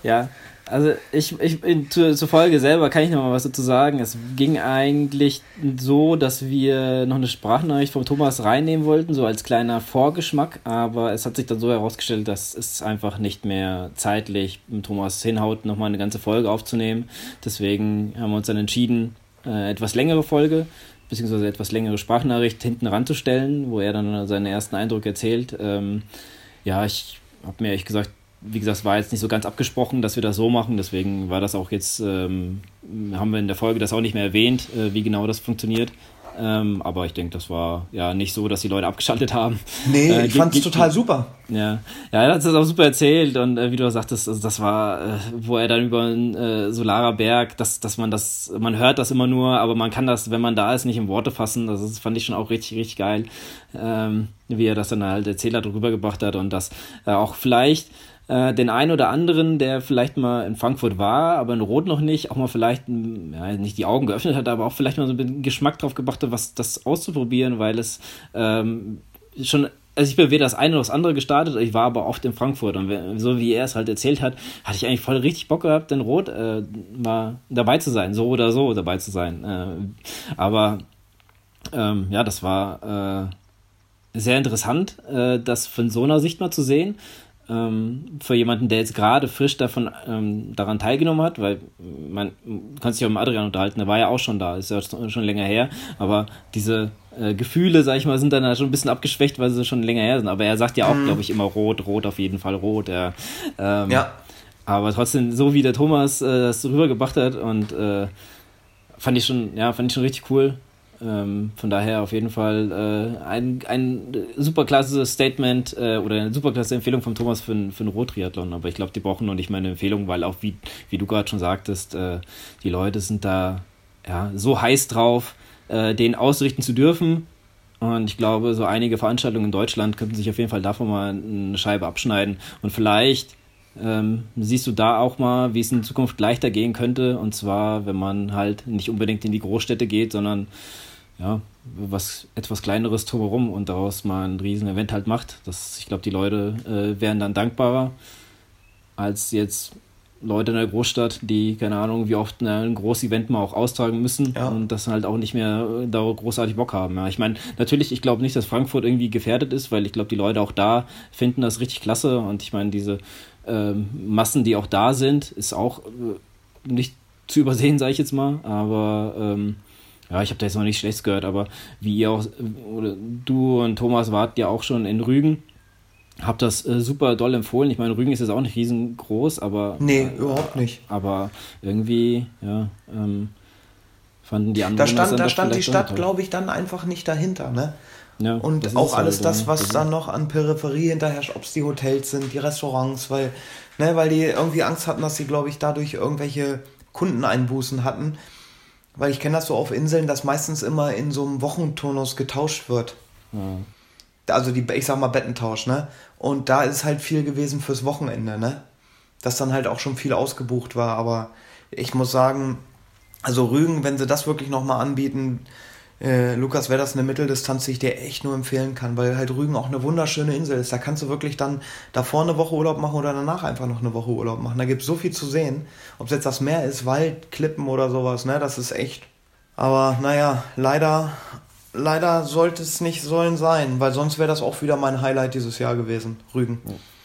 Ja, also ich, ich in, zu, zur Folge selber kann ich noch mal was dazu sagen. Es ging eigentlich so, dass wir noch eine Sprachnachricht von Thomas reinnehmen wollten, so als kleiner Vorgeschmack, aber es hat sich dann so herausgestellt, dass es einfach nicht mehr zeitlich mit Thomas hinhaut, nochmal eine ganze Folge aufzunehmen. Deswegen haben wir uns dann entschieden, äh, etwas längere Folge beziehungsweise etwas längere Sprachnachricht hinten ranzustellen, wo er dann seine ersten Eindrücke erzählt. Ähm, ja, ich habe mir ehrlich gesagt wie gesagt, es war jetzt nicht so ganz abgesprochen, dass wir das so machen. Deswegen war das auch jetzt, ähm, haben wir in der Folge das auch nicht mehr erwähnt, äh, wie genau das funktioniert. Ähm, aber ich denke, das war ja nicht so, dass die Leute abgeschaltet haben. Nee, äh, ich fand es total super. Ja, ja, er hat es auch super erzählt und äh, wie du sagtest, also das war, äh, wo er dann über einen äh, Solarer Berg, dass, dass man das, man hört das immer nur, aber man kann das, wenn man da ist, nicht in Worte fassen. Also das fand ich schon auch richtig, richtig geil, ähm, wie er das dann halt Erzähler drüber gebracht hat und das auch vielleicht äh, den einen oder anderen, der vielleicht mal in Frankfurt war, aber in Rot noch nicht, auch mal vielleicht ja, nicht die Augen geöffnet hat, aber auch vielleicht mal so einen Geschmack drauf gebracht hat, was das auszuprobieren, weil es ähm, schon also ich bin weder das eine noch das andere gestartet, ich war aber oft in Frankfurt und so wie er es halt erzählt hat, hatte ich eigentlich voll richtig Bock gehabt, in Rot äh, mal dabei zu sein, so oder so dabei zu sein. Äh, aber ähm, ja, das war äh, sehr interessant, äh, das von so einer Sicht mal zu sehen ähm, für jemanden, der jetzt gerade frisch davon ähm, daran teilgenommen hat, weil man kann sich ja mit Adrian unterhalten, der war ja auch schon da, ist ja schon länger her, aber diese äh, Gefühle, sag ich mal, sind dann halt schon ein bisschen abgeschwächt, weil sie schon länger her sind. Aber er sagt ja auch, mhm. glaube ich, immer rot, rot auf jeden Fall, rot. Ja. Ähm, ja. Aber trotzdem, so wie der Thomas äh, das rübergebracht hat und äh, fand ich schon, ja, fand ich schon richtig cool. Ähm, von daher auf jeden Fall äh, ein, ein super klasse Statement äh, oder eine super klasse Empfehlung von Thomas für, für einen Rot-Triathlon. Aber ich glaube, die brauchen noch nicht meine Empfehlung, weil auch, wie, wie du gerade schon sagtest, äh, die Leute sind da ja, so heiß drauf, äh, den ausrichten zu dürfen. Und ich glaube, so einige Veranstaltungen in Deutschland könnten sich auf jeden Fall davon mal eine Scheibe abschneiden. Und vielleicht ähm, siehst du da auch mal, wie es in Zukunft leichter gehen könnte. Und zwar, wenn man halt nicht unbedingt in die Großstädte geht, sondern ja, was etwas kleineres drumherum und daraus mal ein riesen Event halt macht. Das, ich glaube, die Leute äh, wären dann dankbarer, als jetzt Leute in der Großstadt, die, keine Ahnung, wie oft ein großes Event mal auch austragen müssen ja. und das halt auch nicht mehr äh, da großartig Bock haben. Ja, ich meine, natürlich, ich glaube nicht, dass Frankfurt irgendwie gefährdet ist, weil ich glaube, die Leute auch da finden das richtig klasse und ich meine, diese ähm, Massen, die auch da sind, ist auch äh, nicht zu übersehen, sage ich jetzt mal, aber ähm, ja, ich habe da jetzt noch nichts Schlechtes gehört, aber wie ihr auch, oder du und Thomas wart ja auch schon in Rügen hab das äh, super doll empfohlen. Ich meine, Rügen ist jetzt auch nicht riesengroß, aber. Nee, äh, überhaupt nicht. Aber irgendwie, ja, ähm, fanden die anderen. Da stand, da stand die Stadt, glaube ich, dann einfach nicht dahinter, ne? Ja, und auch alles halt, das, was das dann noch an Peripherie hinterherrscht, ob es die Hotels sind, die Restaurants, weil, ne, weil die irgendwie Angst hatten, dass sie, glaube ich, dadurch irgendwelche Kundeneinbußen hatten. Weil ich kenne das so auf Inseln, dass meistens immer in so einem Wochenturnus getauscht wird. Ja also die, ich sag mal, Bettentausch, ne? Und da ist halt viel gewesen fürs Wochenende, ne? Dass dann halt auch schon viel ausgebucht war, aber ich muss sagen, also Rügen, wenn sie das wirklich nochmal anbieten, äh, Lukas, wäre das eine Mitteldistanz, die ich dir echt nur empfehlen kann, weil halt Rügen auch eine wunderschöne Insel ist. Da kannst du wirklich dann davor eine Woche Urlaub machen oder danach einfach noch eine Woche Urlaub machen. Da gibt es so viel zu sehen. Ob es jetzt das Meer ist, Wald, Klippen oder sowas, ne? Das ist echt. Aber naja, leider leider sollte es nicht sollen sein, weil sonst wäre das auch wieder mein Highlight dieses Jahr gewesen, Rügen.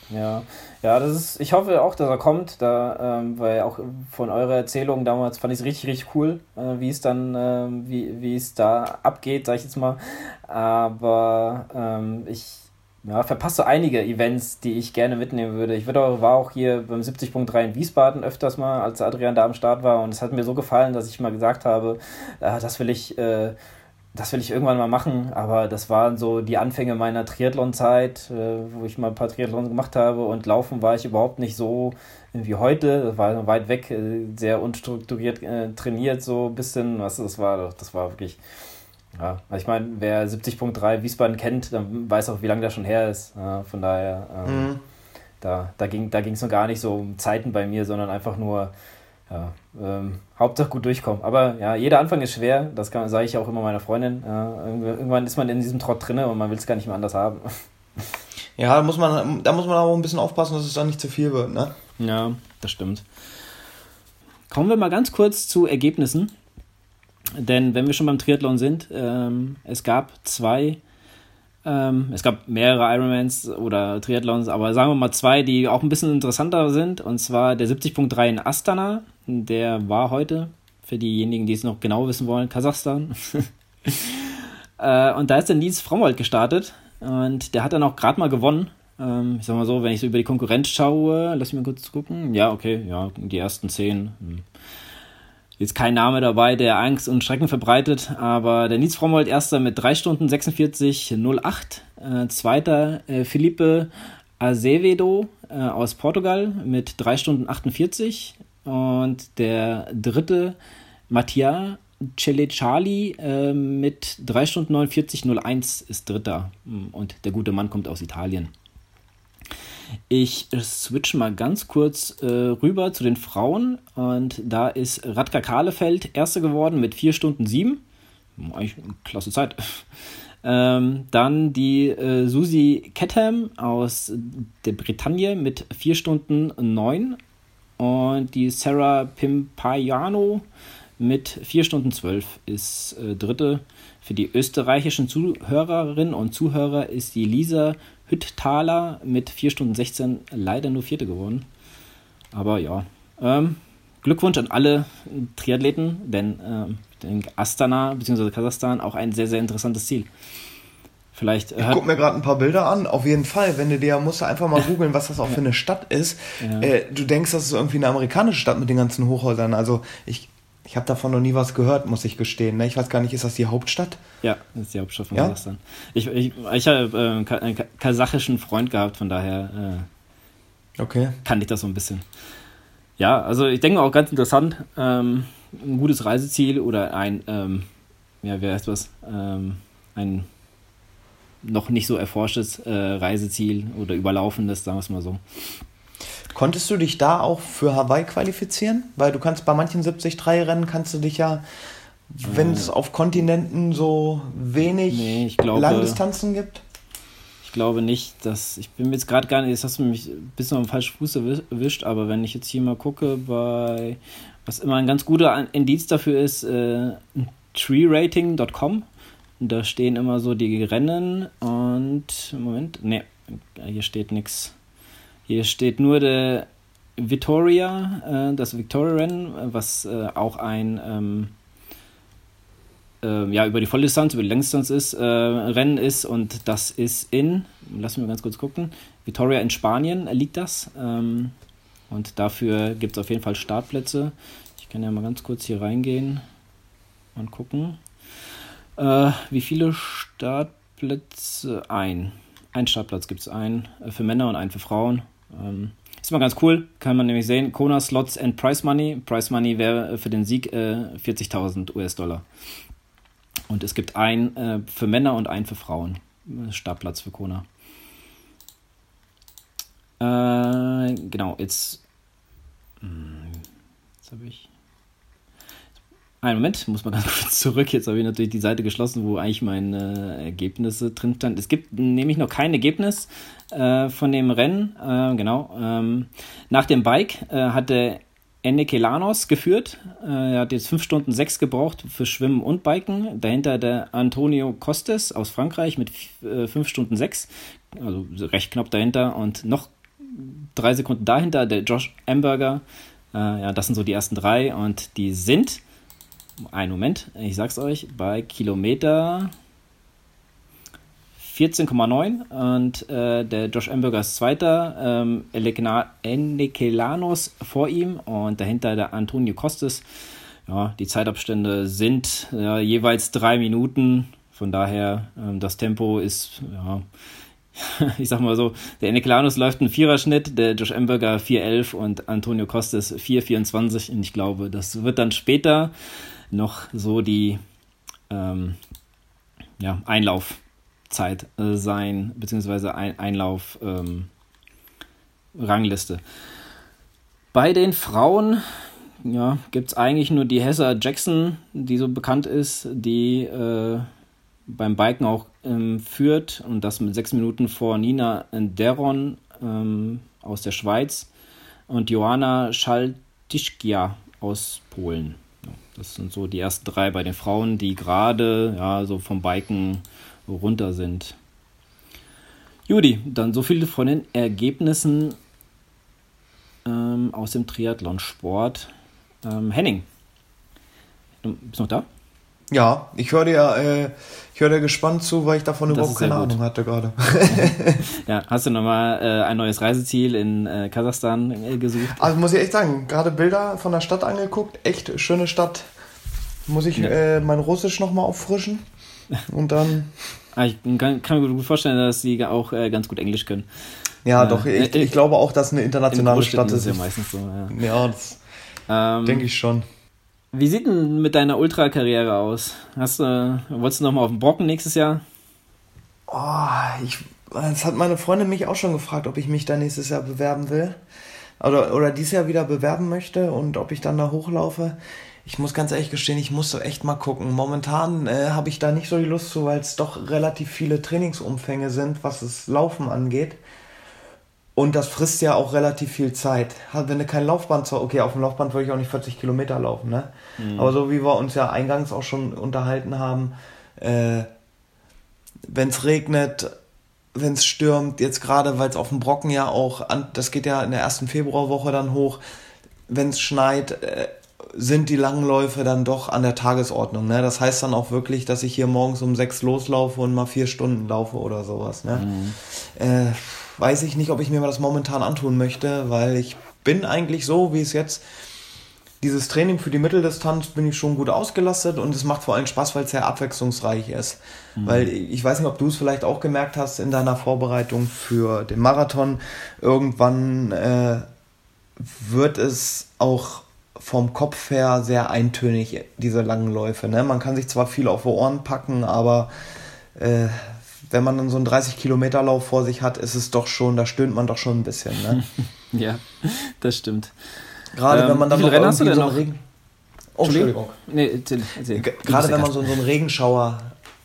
Ja, ja, das ist, ich hoffe auch, dass er kommt, da, ähm, weil auch von eurer Erzählung damals fand ich es richtig, richtig cool, äh, wie es dann, äh, wie, wie es da abgeht, sag ich jetzt mal. Aber ähm, ich ja, verpasse einige Events, die ich gerne mitnehmen würde. Ich würde, war auch hier beim 70.3 in Wiesbaden öfters mal, als Adrian da am Start war und es hat mir so gefallen, dass ich mal gesagt habe, äh, das will ich äh, das will ich irgendwann mal machen, aber das waren so die Anfänge meiner Triathlon-Zeit, äh, wo ich mal ein paar Triathlons gemacht habe und Laufen war ich überhaupt nicht so wie heute. Das war weit weg, äh, sehr unstrukturiert äh, trainiert, so ein bisschen. Was das war, das war wirklich. Ja, also ich meine, wer 70.3 Wiesbaden kennt, dann weiß auch, wie lange das schon her ist. Von daher, ähm, mhm. da, da ging es da noch gar nicht so um Zeiten bei mir, sondern einfach nur ja, ähm, Hauptsache gut durchkommen. Aber ja, jeder Anfang ist schwer, das sage ich auch immer meiner Freundin. Ja, irgendwann ist man in diesem Trott drinne und man will es gar nicht mehr anders haben. Ja, da muss man, da muss man aber ein bisschen aufpassen, dass es dann nicht zu viel wird, ne? Ja, das stimmt. Kommen wir mal ganz kurz zu Ergebnissen. Denn wenn wir schon beim Triathlon sind, ähm, es gab zwei ähm, es gab mehrere Ironmans oder Triathlons, aber sagen wir mal zwei, die auch ein bisschen interessanter sind. Und zwar der 70.3 in Astana, der war heute, für diejenigen, die es noch genau wissen wollen, Kasachstan. äh, und da ist der Nils Frommold gestartet und der hat dann auch gerade mal gewonnen. Ähm, ich sag mal so, wenn ich so über die Konkurrenz schaue, lass mich mal kurz gucken. Ja, okay, ja, die ersten zehn. Hm jetzt kein Name dabei, der Angst und Schrecken verbreitet, aber der Nils Frommold erster mit 3 Stunden 46,08. Äh, zweiter äh, Felipe Azevedo äh, aus Portugal mit 3 Stunden 48. Und der dritte Mattia Celecali äh, mit 3 Stunden 49,01 ist dritter. Und der gute Mann kommt aus Italien. Ich switch mal ganz kurz äh, rüber zu den Frauen und da ist Radka Kahlefeld Erste geworden mit 4 Stunden 7. Eigentlich eine klasse Zeit. Ähm, dann die äh, Susie Ketham aus der Bretagne mit 4 Stunden 9 und die Sarah Pimpaiano mit 4 Stunden 12 ist äh, dritte. Für die österreichischen Zuhörerinnen und Zuhörer ist die Lisa Hütthaler mit 4 Stunden 16 leider nur vierte geworden. Aber ja, ähm, Glückwunsch an alle Triathleten, denn ähm, ich denke, Astana bzw. Kasachstan auch ein sehr, sehr interessantes Ziel. Vielleicht, ich gucke mir gerade ein paar Bilder an. Auf jeden Fall, wenn du dir musst du einfach mal googeln, was das auch für eine Stadt ist. Ja. Äh, du denkst, das ist irgendwie eine amerikanische Stadt mit den ganzen Hochhäusern. Also ich, ich habe davon noch nie was gehört, muss ich gestehen. Ne? Ich weiß gar nicht, ist das die Hauptstadt? Ja, das ist die Hauptstadt von ja? Kasachstan. Ich, ich, ich habe äh, einen kasachischen Freund gehabt, von daher äh, okay. kannte ich das so ein bisschen. Ja, also ich denke auch ganz interessant. Ähm, ein gutes Reiseziel oder ein, ähm, ja, wie heißt was? Ähm, ein noch nicht so erforschtes äh, Reiseziel oder überlaufendes, sagen wir es mal so. Konntest du dich da auch für Hawaii qualifizieren? Weil du kannst bei manchen 73-Rennen kannst du dich ja, wenn äh, es auf Kontinenten so wenig nee, glaube, Langdistanzen gibt. Ich glaube nicht, dass ich bin jetzt gerade gar nicht, jetzt hast du mich ein bisschen auf den falschen Fuß erwischt, aber wenn ich jetzt hier mal gucke bei was immer ein ganz guter Indiz dafür ist, äh, treerating.com da stehen immer so die Rennen und Moment, ne, hier steht nichts. Hier steht nur der Victoria, äh, das Victoria-Rennen, was äh, auch ein ähm, äh, ja, über die Volldistanz, über die Längsdistanz ist, äh, Rennen ist und das ist in, lassen wir ganz kurz gucken, Victoria in Spanien liegt das. Ähm, und dafür gibt es auf jeden Fall Startplätze. Ich kann ja mal ganz kurz hier reingehen und gucken. Äh, wie viele Startplätze? Ein. Ein Startplatz gibt es einen äh, für Männer und einen für Frauen. Ähm, ist mal ganz cool, kann man nämlich sehen. Kona Slots and Price Money. Price Money wäre äh, für den Sieg äh, 40.000 US-Dollar. Und es gibt einen äh, für Männer und einen für Frauen. Äh, Startplatz für Kona. Äh, genau, jetzt. Hm, jetzt habe ich. Einen Moment, muss man ganz kurz zurück. Jetzt habe ich natürlich die Seite geschlossen, wo eigentlich meine Ergebnisse drin stand. Es gibt nämlich noch kein Ergebnis äh, von dem Rennen. Äh, genau. Ähm, nach dem Bike äh, hatte Enneke Lanos geführt. Äh, er hat jetzt 5 Stunden 6 gebraucht für Schwimmen und Biken. Dahinter der Antonio Costes aus Frankreich mit 5 äh, Stunden 6. Also recht knapp dahinter. Und noch drei Sekunden dahinter der Josh Amberger. Äh, ja, das sind so die ersten drei. Und die sind einen Moment, ich sag's euch, bei Kilometer 14,9 und äh, der Josh Amberger ist Zweiter, ähm, Enekelanos vor ihm und dahinter der Antonio Costes. Ja, die Zeitabstände sind ja, jeweils drei Minuten, von daher ähm, das Tempo ist, ja, ich sag mal so, der Enekelanos läuft einen Viererschnitt, der Josh Amberger 4,11 und Antonio Costes 4,24 und ich glaube, das wird dann später noch so die ähm, ja, Einlaufzeit äh, sein, beziehungsweise ein Einlauf ähm. Bei den Frauen ja, gibt es eigentlich nur die Hessa Jackson, die so bekannt ist, die äh, beim Biken auch ähm, führt und das mit sechs Minuten vor Nina Deron ähm, aus der Schweiz und Joanna Schaltischkia aus Polen. Das sind so die ersten drei bei den Frauen, die gerade ja, so vom Biken runter sind. Judy, dann so viele von den Ergebnissen ähm, aus dem Triathlonsport. Ähm, Henning, du noch da? Ja, ich höre dir, äh, ich höre dir gespannt zu, weil ich davon das überhaupt keine Ahnung hatte gerade. ja, hast du nochmal äh, ein neues Reiseziel in äh, Kasachstan äh, gesucht? Also muss ich echt sagen, gerade Bilder von der Stadt angeguckt, echt schöne Stadt. Muss ich ja. Äh, mein Russisch nochmal auffrischen und dann. Ah, ich kann, kann, mir gut vorstellen, dass sie auch äh, ganz gut Englisch können. Ja, doch, ich, ich, glaube auch, dass eine internationale Stadt ist. ist ja meistens so, ja. Ja, das ähm, denke ich schon. Wie sieht denn mit deiner Ultra-Karriere aus? Hast du, wolltest du nochmal auf den Brocken nächstes Jahr? Oh, ich, das hat meine Freundin mich auch schon gefragt, ob ich mich da nächstes Jahr bewerben will. oder, oder dieses Jahr wieder bewerben möchte und ob ich dann da hochlaufe. Ich muss ganz ehrlich gestehen, ich muss so echt mal gucken. Momentan äh, habe ich da nicht so die Lust zu, weil es doch relativ viele Trainingsumfänge sind, was das Laufen angeht. Und das frisst ja auch relativ viel Zeit. Wenn du kein Laufband zu, okay, auf dem Laufband würde ich auch nicht 40 Kilometer laufen, ne? Mhm. Aber so wie wir uns ja eingangs auch schon unterhalten haben, äh, wenn es regnet, wenn es stürmt, jetzt gerade, weil es auf dem Brocken ja auch, an, das geht ja in der ersten Februarwoche dann hoch, wenn es schneit, äh, sind die langen Läufe dann doch an der Tagesordnung. Ne? Das heißt dann auch wirklich, dass ich hier morgens um sechs loslaufe und mal vier Stunden laufe oder sowas. Ne? Mhm. Äh, weiß ich nicht, ob ich mir das momentan antun möchte, weil ich bin eigentlich so, wie es jetzt dieses Training für die Mitteldistanz bin ich schon gut ausgelastet und es macht vor allem Spaß, weil es sehr abwechslungsreich ist. Mhm. Weil ich weiß nicht, ob du es vielleicht auch gemerkt hast in deiner Vorbereitung für den Marathon. Irgendwann äh, wird es auch vom Kopf her sehr eintönig, diese langen Läufe. Ne? Man kann sich zwar viel auf die Ohren packen, aber äh, wenn man dann so einen 30-Kilometer-Lauf vor sich hat, ist es doch schon, da stöhnt man doch schon ein bisschen. Ne? ja, das stimmt. Gerade ähm, wenn man dann viele Rennen hast du denn so noch? Regen oh, Entschuldigung. Nee. Gerade wenn man so in so einen Regenschauer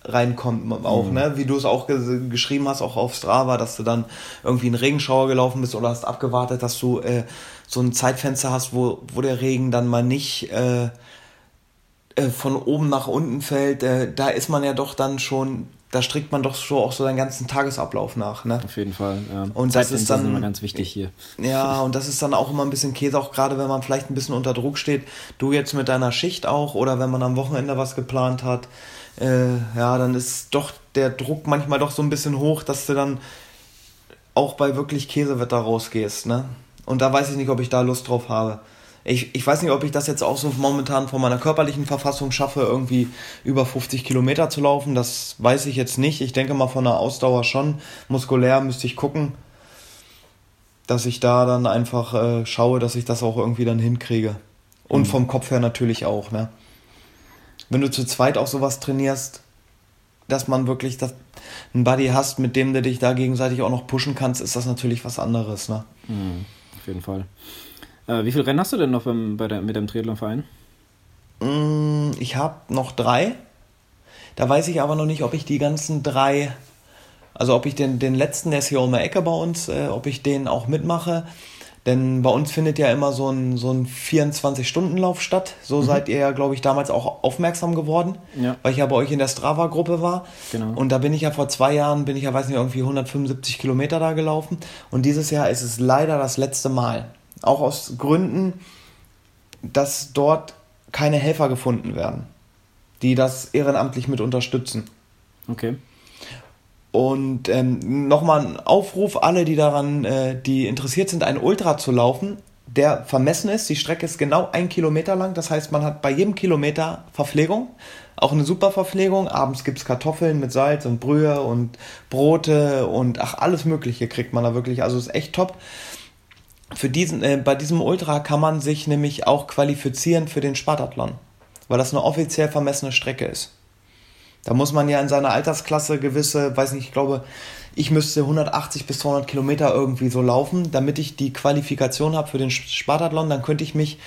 reinkommt auch, mhm. ne? Wie du es auch ge geschrieben hast, auch auf Strava, dass du dann irgendwie einen Regenschauer gelaufen bist oder hast abgewartet, dass du äh, so ein Zeitfenster hast, wo, wo der Regen dann mal nicht äh, äh, von oben nach unten fällt. Äh, da ist man ja doch dann schon da strickt man doch so auch so seinen ganzen Tagesablauf nach. Ne? Auf jeden Fall. Ja. Und das ist dann immer ganz wichtig hier. Ja, und das ist dann auch immer ein bisschen Käse, auch gerade wenn man vielleicht ein bisschen unter Druck steht. Du jetzt mit deiner Schicht auch oder wenn man am Wochenende was geplant hat. Äh, ja, dann ist doch der Druck manchmal doch so ein bisschen hoch, dass du dann auch bei wirklich Käsewetter rausgehst. Ne? Und da weiß ich nicht, ob ich da Lust drauf habe ich, ich weiß nicht, ob ich das jetzt auch so momentan von meiner körperlichen Verfassung schaffe, irgendwie über 50 Kilometer zu laufen. Das weiß ich jetzt nicht. Ich denke mal von der Ausdauer schon. Muskulär müsste ich gucken, dass ich da dann einfach äh, schaue, dass ich das auch irgendwie dann hinkriege. Und mhm. vom Kopf her natürlich auch, ne? Wenn du zu zweit auch sowas trainierst, dass man wirklich das, einen Buddy hast, mit dem du dich da gegenseitig auch noch pushen kannst, ist das natürlich was anderes, ne? Mhm, auf jeden Fall. Äh, wie viele Rennen hast du denn noch beim, bei der, mit dem Triathlon-Verein? Mm, ich habe noch drei. Da weiß ich aber noch nicht, ob ich die ganzen drei, also ob ich den, den letzten, der ist hier um die Ecke bei uns, äh, ob ich den auch mitmache. Denn bei uns findet ja immer so ein, so ein 24-Stunden-Lauf statt. So mhm. seid ihr ja, glaube ich, damals auch aufmerksam geworden, ja. weil ich ja bei euch in der Strava-Gruppe war. Genau. Und da bin ich ja vor zwei Jahren, bin ich ja, weiß nicht, irgendwie 175 Kilometer da gelaufen. Und dieses Jahr ist es leider das letzte Mal. Auch aus Gründen, dass dort keine Helfer gefunden werden, die das ehrenamtlich mit unterstützen. Okay. Und ähm, nochmal ein Aufruf, alle, die daran, äh, die interessiert sind, einen Ultra zu laufen, der vermessen ist. Die Strecke ist genau ein Kilometer lang. Das heißt, man hat bei jedem Kilometer Verpflegung. Auch eine super Verpflegung. Abends gibt es Kartoffeln mit Salz und Brühe und Brote und ach, alles Mögliche kriegt man da wirklich. Also ist echt top für diesen, äh, bei diesem Ultra kann man sich nämlich auch qualifizieren für den Spartathlon, weil das eine offiziell vermessene Strecke ist. Da muss man ja in seiner Altersklasse gewisse, weiß nicht, ich glaube, ich müsste 180 bis 200 Kilometer irgendwie so laufen, damit ich die Qualifikation habe für den Spartathlon. Dann könnte ich mich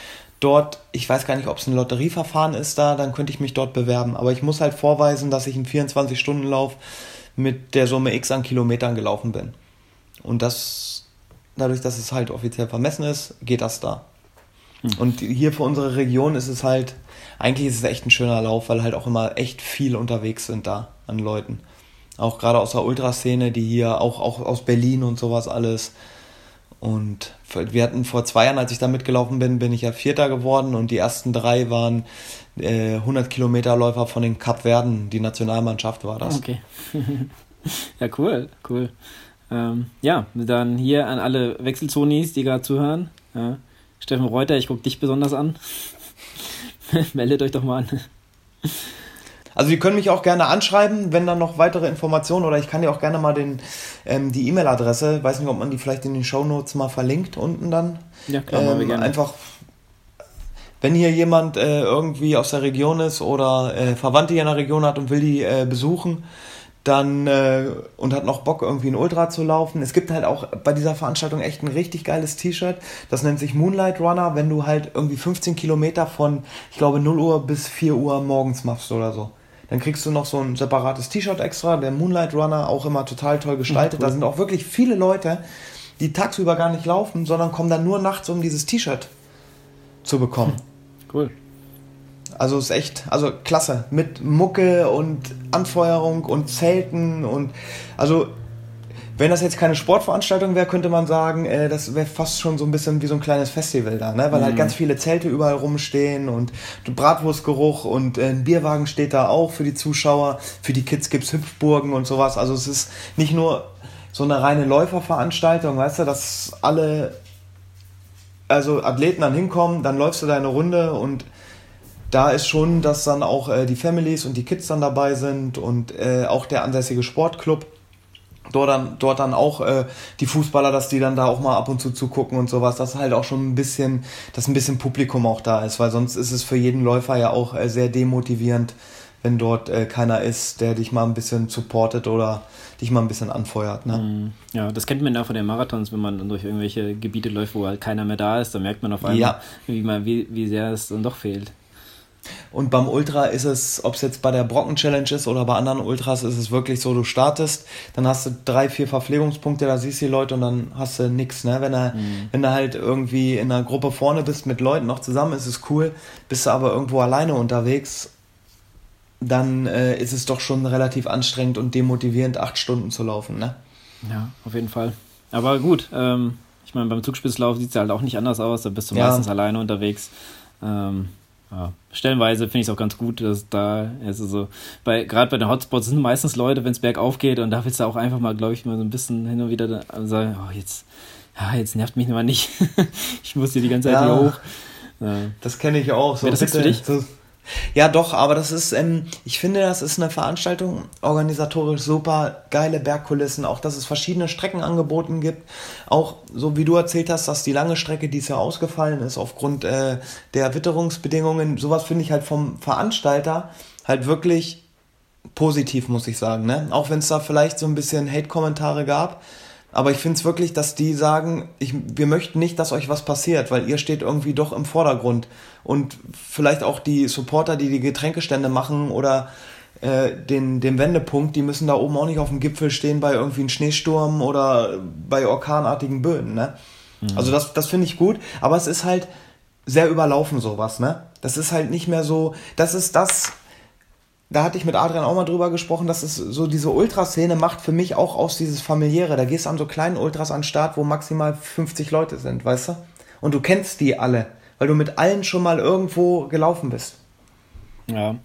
dort, ich weiß gar nicht, ob es ein Lotterieverfahren ist da, dann könnte ich mich dort bewerben. Aber ich muss halt vorweisen, dass ich einen 24-Stunden-Lauf mit der Summe X an Kilometern gelaufen bin. Und das dadurch, dass es halt offiziell vermessen ist, geht das da. Hm. Und hier für unsere Region ist es halt, eigentlich ist es echt ein schöner Lauf, weil halt auch immer echt viel unterwegs sind da an Leuten. Auch gerade aus der Ultraszene, die hier, auch, auch aus Berlin und sowas alles. Und wir hatten vor zwei Jahren, als ich da mitgelaufen bin, bin ich ja Vierter geworden und die ersten drei waren äh, 100 Kilometer Läufer von den Kapverden. Die Nationalmannschaft war das. Okay. ja, cool, cool. Ähm, ja, dann hier an alle Wechselzonis, die gerade zuhören. Ja. Steffen Reuter, ich gucke dich besonders an. Meldet euch doch mal an. Also ihr könnt mich auch gerne anschreiben, wenn dann noch weitere Informationen oder ich kann dir auch gerne mal den, ähm, die E-Mail-Adresse, weiß nicht, ob man die vielleicht in den Show Notes mal verlinkt unten dann. Ja, klar, ähm, wir gerne. Einfach, wenn hier jemand äh, irgendwie aus der Region ist oder äh, Verwandte hier in der Region hat und will die äh, besuchen, dann äh, und hat noch Bock irgendwie ein Ultra zu laufen. Es gibt halt auch bei dieser Veranstaltung echt ein richtig geiles T-Shirt. Das nennt sich Moonlight Runner, wenn du halt irgendwie 15 Kilometer von, ich glaube 0 Uhr bis 4 Uhr morgens machst oder so. Dann kriegst du noch so ein separates T-Shirt extra, der Moonlight Runner, auch immer total toll gestaltet. Mhm, cool. Da sind auch wirklich viele Leute, die tagsüber gar nicht laufen, sondern kommen dann nur nachts, um dieses T-Shirt zu bekommen. Cool. Also ist echt, also klasse. Mit Mucke und Anfeuerung und Zelten und also wenn das jetzt keine Sportveranstaltung wäre, könnte man sagen, äh, das wäre fast schon so ein bisschen wie so ein kleines Festival da, ne? Weil halt mhm. halt ganz viele Zelte überall rumstehen und Bratwurstgeruch und äh, ein Bierwagen steht da auch für die Zuschauer. Für die Kids gibt's Hüpfburgen und sowas. Also es ist nicht nur so eine reine Läuferveranstaltung, weißt du, dass alle also Athleten dann hinkommen, dann läufst du deine Runde und da ist schon, dass dann auch äh, die Families und die Kids dann dabei sind und äh, auch der ansässige Sportclub. Dort dann, dort dann auch äh, die Fußballer, dass die dann da auch mal ab und zu zugucken und sowas, dass halt auch schon ein bisschen, dass ein bisschen Publikum auch da ist, weil sonst ist es für jeden Läufer ja auch äh, sehr demotivierend, wenn dort äh, keiner ist, der dich mal ein bisschen supportet oder dich mal ein bisschen anfeuert. Ne? Mhm. Ja, das kennt man ja von den Marathons, wenn man durch irgendwelche Gebiete läuft, wo halt keiner mehr da ist, dann merkt man auf einmal, ja. wie, man, wie, wie sehr es dann doch fehlt. Und beim Ultra ist es, ob es jetzt bei der Brocken Challenge ist oder bei anderen Ultras, ist es wirklich so, du startest, dann hast du drei, vier Verpflegungspunkte, da siehst du die Leute und dann hast du nichts. Ne? Wenn, er, mhm. wenn du halt irgendwie in einer Gruppe vorne bist mit Leuten noch zusammen, ist es cool. Bist du aber irgendwo alleine unterwegs, dann äh, ist es doch schon relativ anstrengend und demotivierend, acht Stunden zu laufen. Ne? Ja, auf jeden Fall. Aber gut, ähm, ich meine, beim Zugspitzlauf sieht es halt auch nicht anders aus, da bist du ja. meistens alleine unterwegs. Ähm, ja, stellenweise finde ich es auch ganz gut, dass da, also so, bei, gerade bei den Hotspots sind meistens Leute, wenn es bergauf geht und da willst du auch einfach mal, glaube ich, mal so ein bisschen hin und wieder sagen, oh, jetzt, ja, jetzt nervt mich mal nicht. ich muss hier die ganze Zeit ja, hier hoch. Ja. Das kenne ich auch. So, Wäre das bitte, für dich? So, ja, doch, aber das ist, ähm, ich finde, das ist eine Veranstaltung, organisatorisch super, geile Bergkulissen, auch dass es verschiedene Strecken angeboten gibt. Auch so wie du erzählt hast, dass die lange Strecke dies Jahr ausgefallen ist aufgrund äh, der Witterungsbedingungen. Sowas finde ich halt vom Veranstalter halt wirklich positiv, muss ich sagen. Ne? Auch wenn es da vielleicht so ein bisschen Hate-Kommentare gab. Aber ich finde es wirklich, dass die sagen, ich, wir möchten nicht, dass euch was passiert, weil ihr steht irgendwie doch im Vordergrund. Und vielleicht auch die Supporter, die die Getränkestände machen oder äh, den, den Wendepunkt, die müssen da oben auch nicht auf dem Gipfel stehen bei irgendwie einem Schneesturm oder bei orkanartigen Böden. Ne? Mhm. Also das, das finde ich gut, aber es ist halt sehr überlaufen sowas. Ne? Das ist halt nicht mehr so, das ist das da hatte ich mit Adrian auch mal drüber gesprochen, dass es so diese Ultraszene macht für mich auch aus dieses familiäre. Da gehst du an so kleinen Ultras an den Start, wo maximal 50 Leute sind, weißt du? Und du kennst die alle, weil du mit allen schon mal irgendwo gelaufen bist. Ja.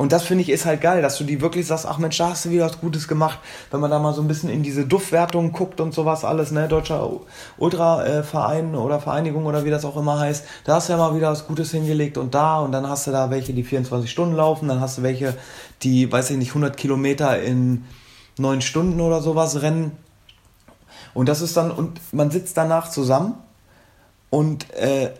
Und das finde ich ist halt geil, dass du die wirklich sagst, ach Mensch, da hast du wieder was Gutes gemacht. Wenn man da mal so ein bisschen in diese Duftwertung guckt und sowas alles, ne, deutscher Ultraverein oder Vereinigung oder wie das auch immer heißt, da hast du ja mal wieder was Gutes hingelegt und da und dann hast du da welche, die 24 Stunden laufen, dann hast du welche, die, weiß ich nicht, 100 Kilometer in 9 Stunden oder sowas rennen. Und das ist dann, und man sitzt danach zusammen und äh,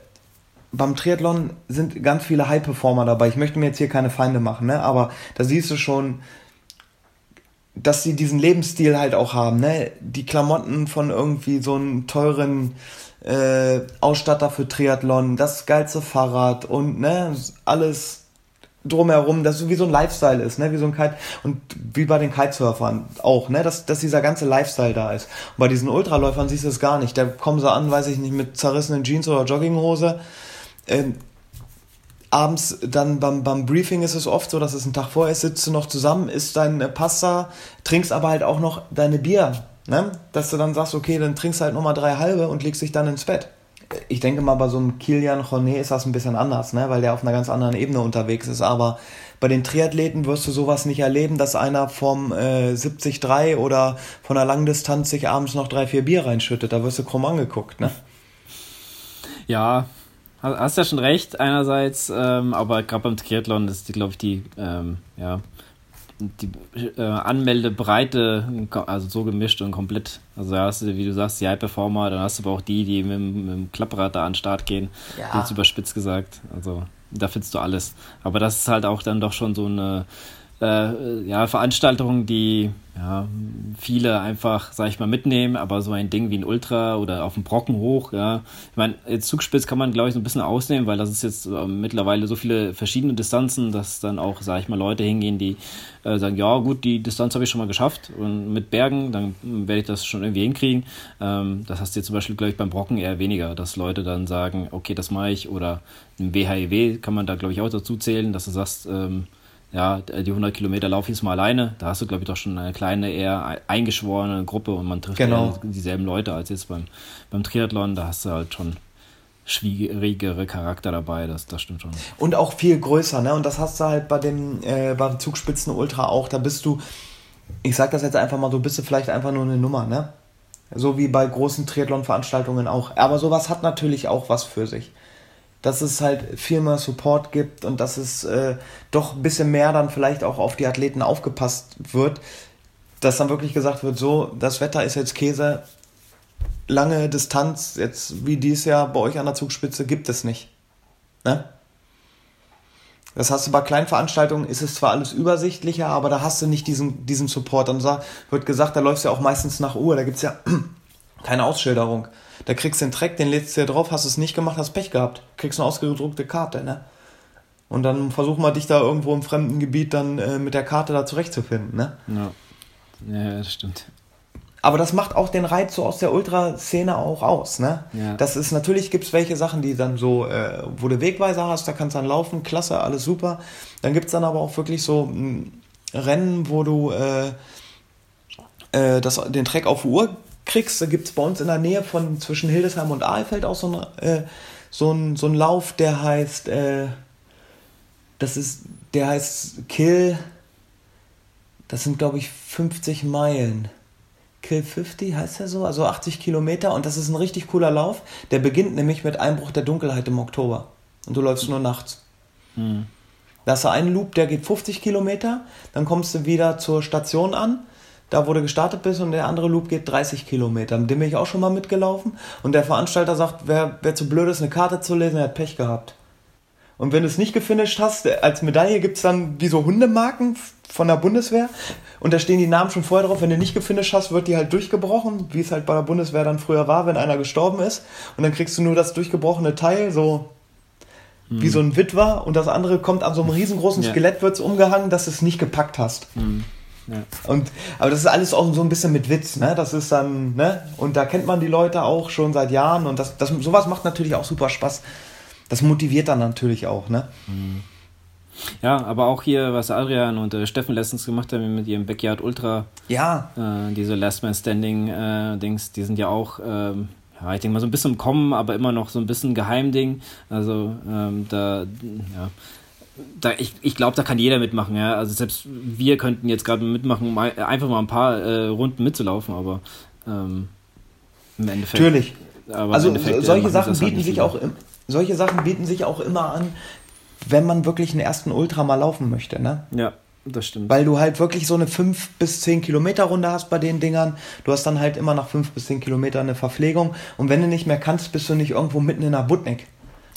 beim Triathlon sind ganz viele High-Performer dabei. Ich möchte mir jetzt hier keine Feinde machen, ne? aber da siehst du schon, dass sie diesen Lebensstil halt auch haben. Ne? Die Klamotten von irgendwie so einem teuren äh, Ausstatter für Triathlon, das geilste Fahrrad und ne, alles drumherum, dass wie so ein Lifestyle ist, ne, wie so ein Kite und wie bei den Kitesurfern auch, ne, dass, dass dieser ganze Lifestyle da ist. Und bei diesen Ultraläufern siehst du es gar nicht. Da kommen sie an, weiß ich nicht, mit zerrissenen Jeans oder Jogginghose ähm, abends dann beim, beim Briefing ist es oft so, dass es ein Tag vorher ist, sitzt du noch zusammen, isst dein äh, Pasta, trinkst aber halt auch noch deine Bier. Ne? Dass du dann sagst, okay, dann trinkst halt nochmal drei halbe und legst dich dann ins Bett. Ich denke mal, bei so einem Kilian Jornet ist das ein bisschen anders, ne? weil der auf einer ganz anderen Ebene unterwegs ist. Aber bei den Triathleten wirst du sowas nicht erleben, dass einer vom äh, 73 oder von der Langdistanz sich abends noch drei, vier Bier reinschüttet. Da wirst du krumm angeguckt. Ne? Ja, Hast ja schon recht, einerseits, ähm, aber gerade beim Triathlon ist, glaube ich, die, ähm, ja, die äh, Anmeldebreite also so gemischt und komplett. Also da hast du, wie du sagst, die High-Performer, dann hast du aber auch die, die mit, mit dem Klapprad da an den Start gehen. Ja. Jetzt überspitzt gesagt. Also da findest du alles. Aber das ist halt auch dann doch schon so eine äh, ja, Veranstaltungen, die ja, viele einfach, sag ich mal, mitnehmen, aber so ein Ding wie ein Ultra oder auf dem Brocken hoch, ja. Ich meine, Zugspitz kann man, glaube ich, so ein bisschen ausnehmen, weil das ist jetzt äh, mittlerweile so viele verschiedene Distanzen, dass dann auch, sag ich mal, Leute hingehen, die äh, sagen, ja gut, die Distanz habe ich schon mal geschafft und mit Bergen, dann werde ich das schon irgendwie hinkriegen. Ähm, das hast du jetzt zum Beispiel, glaube ich, beim Brocken eher weniger, dass Leute dann sagen, okay, das mache ich oder ein WHIW e kann man da, glaube ich, auch dazu zählen, dass du sagst, ähm, ja, die 100 Kilometer laufe ich jetzt mal alleine. Da hast du, glaube ich, doch schon eine kleine, eher eingeschworene Gruppe und man trifft genau. dieselben Leute als jetzt beim, beim Triathlon. Da hast du halt schon schwierigere Charakter dabei, das, das stimmt schon. Und auch viel größer, ne? Und das hast du halt bei dem äh, beim Zugspitzen Ultra auch. Da bist du, ich sag das jetzt einfach mal, so bist du vielleicht einfach nur eine Nummer, ne? So wie bei großen Triathlon-Veranstaltungen auch. Aber sowas hat natürlich auch was für sich dass es halt viel mehr Support gibt und dass es äh, doch ein bisschen mehr dann vielleicht auch auf die Athleten aufgepasst wird, dass dann wirklich gesagt wird, so, das Wetter ist jetzt Käse, lange Distanz, jetzt wie dies Jahr bei euch an der Zugspitze, gibt es nicht. Ne? Das hast du bei kleinen Veranstaltungen, ist es zwar alles übersichtlicher, aber da hast du nicht diesen, diesen Support. Dann wird gesagt, da läufst du ja auch meistens nach Uhr, da gibt es ja keine Ausschilderung. Da kriegst du den Track, den lädst du ja drauf, hast es nicht gemacht, hast Pech gehabt. Kriegst eine ausgedruckte Karte, ne? Und dann versuch mal dich da irgendwo im fremden Gebiet dann äh, mit der Karte da zurechtzufinden, ne? Ja. Ja, das stimmt. Aber das macht auch den Reiz so aus der Ultraszene auch aus, ne? Ja. Das ist, natürlich gibt es welche Sachen, die dann so, äh, wo du Wegweiser hast, da kannst du dann laufen, klasse, alles super. Dann gibt es dann aber auch wirklich so mh, hm, Rennen, wo du äh, äh, das, den Track auf Uhr kriegst. Da gibt es bei uns in der Nähe von zwischen Hildesheim und Aalfeld auch so einen äh, so ein, so ein Lauf, der heißt, äh, das ist, der heißt Kill, das sind glaube ich 50 Meilen. Kill 50 heißt er so, also 80 Kilometer und das ist ein richtig cooler Lauf. Der beginnt nämlich mit Einbruch der Dunkelheit im Oktober und du läufst nur nachts. Mhm. Da hast du einen Loop, der geht 50 Kilometer, dann kommst du wieder zur Station an da wo du gestartet bist und der andere Loop geht 30 Kilometer. Mit dem bin ich auch schon mal mitgelaufen und der Veranstalter sagt, wer, wer zu blöd ist, eine Karte zu lesen, der hat Pech gehabt. Und wenn du es nicht gefinisht hast, als Medaille gibt es dann wie so Hundemarken von der Bundeswehr und da stehen die Namen schon vorher drauf. Wenn du nicht gefinisht hast, wird die halt durchgebrochen, wie es halt bei der Bundeswehr dann früher war, wenn einer gestorben ist. Und dann kriegst du nur das durchgebrochene Teil, so wie hm. so ein Witwer und das andere kommt an so einem riesengroßen Skelett, wird es umgehangen, dass du es nicht gepackt hast. Mhm. Ja. Und, aber das ist alles auch so ein bisschen mit Witz, ne? Das ist dann, ne? Und da kennt man die Leute auch schon seit Jahren und das, das, sowas macht natürlich auch super Spaß. Das motiviert dann natürlich auch, ne? Mhm. Ja, aber auch hier, was Adrian und äh, Steffen letztens gemacht haben mit ihrem Backyard Ultra. Ja. Äh, diese Last Man Standing äh, Dings, die sind ja auch, ähm, ja, ich denke mal so ein bisschen im Kommen, aber immer noch so ein bisschen Geheimding. Also ähm, da, ja, da, ich, ich glaube, da kann jeder mitmachen, ja. Also selbst wir könnten jetzt gerade mitmachen, mal, einfach mal ein paar äh, Runden mitzulaufen, aber ähm, im Endeffekt. Natürlich. also Endeffekt, äh, solche Sachen halt bieten sich auch solche Sachen bieten sich auch immer an, wenn man wirklich einen ersten Ultra mal laufen möchte, ne? Ja. Das stimmt. Weil du halt wirklich so eine 5 bis 10 Kilometer Runde hast bei den Dingern. Du hast dann halt immer nach 5 bis 10 Kilometern eine Verpflegung. Und wenn du nicht mehr kannst, bist du nicht irgendwo mitten in der Butnik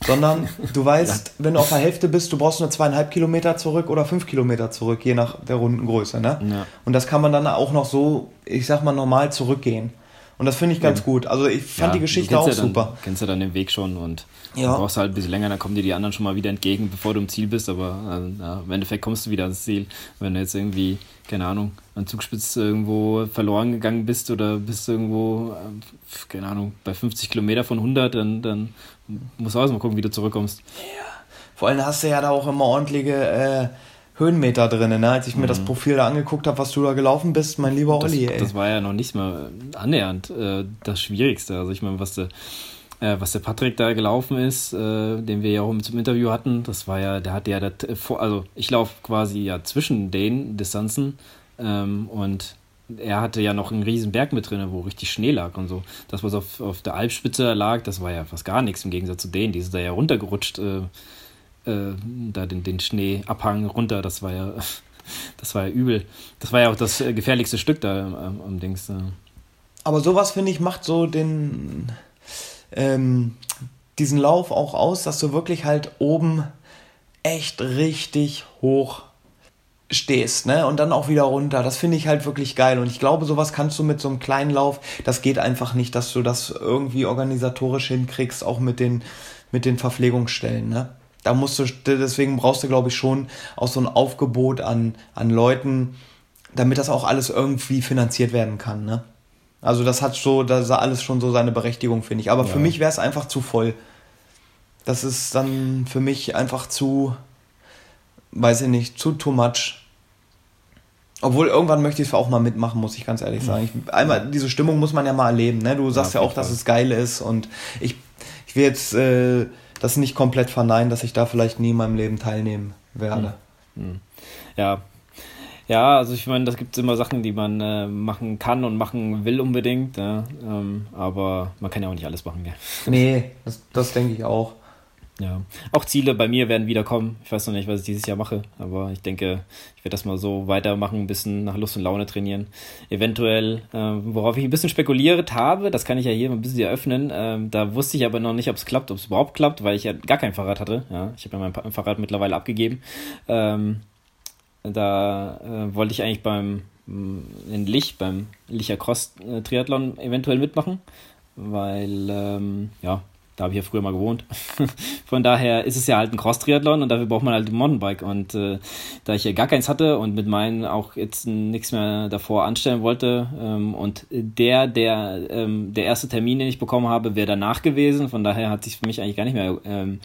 sondern du weißt, ja. wenn du auf der Hälfte bist, du brauchst nur zweieinhalb Kilometer zurück oder fünf Kilometer zurück, je nach der Rundengröße. Ne? Ja. Und das kann man dann auch noch so, ich sag mal, normal zurückgehen. Und das finde ich ganz ja. gut. Also ich fand die Geschichte auch ja dann, super. Kennst du dann den Weg schon und ja. brauchst halt ein bisschen länger, dann kommen dir die anderen schon mal wieder entgegen, bevor du im Ziel bist. Aber also, im Endeffekt kommst du wieder ans Ziel. Wenn du jetzt irgendwie, keine Ahnung, an Zugspitze irgendwo verloren gegangen bist oder bist irgendwo, äh, keine Ahnung, bei 50 Kilometer von 100, dann, dann musst du auch mal gucken, wie du zurückkommst. Ja. Vor allem hast du ja da auch immer ordentliche äh, Höhenmeter drin. Ne? Als ich mir das mhm. Profil da angeguckt habe, was du da gelaufen bist, mein lieber Olli. Das, das war ja noch nicht mal annähernd äh, das Schwierigste. Also ich meine, was der, äh, was der Patrick da gelaufen ist, äh, den wir ja auch zum Interview hatten, das war ja, der hatte ja, das, also ich laufe quasi ja zwischen den Distanzen ähm, und er hatte ja noch einen riesen Berg mit drin, wo richtig Schnee lag und so. Das, was auf, auf der Alpspitze lag, das war ja fast gar nichts im Gegensatz zu denen. Die sind da ja runtergerutscht äh, äh, da den, den Schneeabhang runter, das war ja, das war ja übel. Das war ja auch das äh, gefährlichste Stück da am, am Dings. Aber sowas, finde ich, macht so den, ähm, diesen Lauf auch aus, dass du wirklich halt oben echt richtig hoch stehst, ne? Und dann auch wieder runter. Das finde ich halt wirklich geil. Und ich glaube, sowas kannst du mit so einem kleinen Lauf, das geht einfach nicht, dass du das irgendwie organisatorisch hinkriegst, auch mit den, mit den Verpflegungsstellen, ne? Da musst du, deswegen brauchst du, glaube ich, schon auch so ein Aufgebot an, an Leuten, damit das auch alles irgendwie finanziert werden kann, ne? Also das hat so, das hat alles schon so seine Berechtigung, finde ich. Aber ja. für mich wäre es einfach zu voll. Das ist dann für mich einfach zu, weiß ich nicht, zu too much. Obwohl irgendwann möchte ich es auch mal mitmachen, muss ich ganz ehrlich sagen. Ich, einmal diese Stimmung muss man ja mal erleben. Ne? Du sagst ja, ja auch, dass es geil ist und ich, ich will jetzt äh, das nicht komplett verneinen, dass ich da vielleicht nie in meinem Leben teilnehmen werde. Hm. Hm. Ja, ja, also ich meine, das gibt immer Sachen, die man äh, machen kann und machen will unbedingt, ja, ähm, aber man kann ja auch nicht alles machen. Gell? Nee, das, das denke ich auch. Ja, auch Ziele bei mir werden wiederkommen. Ich weiß noch nicht, was ich dieses Jahr mache, aber ich denke, ich werde das mal so weitermachen, ein bisschen nach Lust und Laune trainieren. Eventuell, äh, worauf ich ein bisschen spekuliert habe, das kann ich ja hier ein bisschen eröffnen. Äh, da wusste ich aber noch nicht, ob es klappt, ob es überhaupt klappt, weil ich ja gar kein Fahrrad hatte. Ja, ich habe ja mein Fahrrad mittlerweile abgegeben. Ähm, da äh, wollte ich eigentlich beim in Lich, beim Licher Cross Triathlon eventuell mitmachen, weil ähm, ja, da habe ich ja früher mal gewohnt. Von daher ist es ja halt ein Cross-Triathlon und dafür braucht man halt ein Mountainbike. Und äh, da ich ja gar keins hatte und mit meinen auch jetzt nichts mehr davor anstellen wollte ähm, und der, der, ähm, der erste Termin, den ich bekommen habe, wäre danach gewesen. Von daher hat sich für mich eigentlich gar nicht mehr, ähm,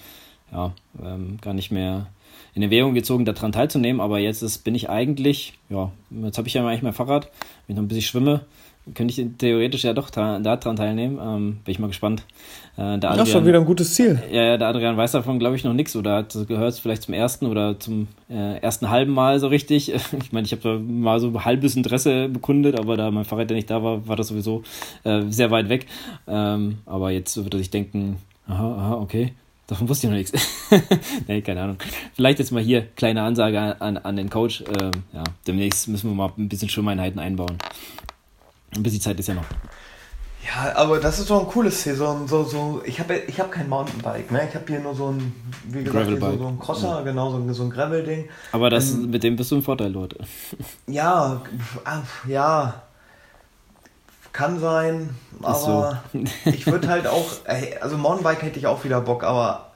ja, ähm, gar nicht mehr in Erwägung gezogen, daran teilzunehmen. Aber jetzt ist, bin ich eigentlich, ja, jetzt habe ich ja eigentlich mein Fahrrad, wenn ich noch ein bisschen schwimme, könnte ich theoretisch ja doch da, daran teilnehmen. Ähm, bin ich mal gespannt. Äh, der Adrian, schon wieder ein gutes Ziel. Ja, der Adrian weiß davon, glaube ich, noch nichts oder hat gehört es vielleicht zum ersten oder zum äh, ersten halben Mal so richtig. Ich meine, ich habe da mal so halbes Interesse bekundet, aber da mein Fahrrad ja nicht da war, war das sowieso äh, sehr weit weg. Ähm, aber jetzt wird er sich denken, aha, aha, okay, Davon wusste ich noch nichts. nee, keine Ahnung. Vielleicht jetzt mal hier kleine Ansage an, an den Coach. Ähm, ja, demnächst müssen wir mal ein bisschen Schwimmeinheiten einbauen. Ein bisschen Zeit ist ja noch. Ja, aber das ist doch ein cooles Ziel. So, so, so, ich habe ich hab kein Mountainbike, ne? Ich habe hier nur so ein, wie gesagt, so, so, ein Crosser, ja. genau, so, so ein Gravel-Ding. Aber das, ähm, mit dem bist du im Vorteil, Leute. Ja, ja. Kann sein, aber so. ich würde halt auch, also Mountainbike hätte ich auch wieder Bock, aber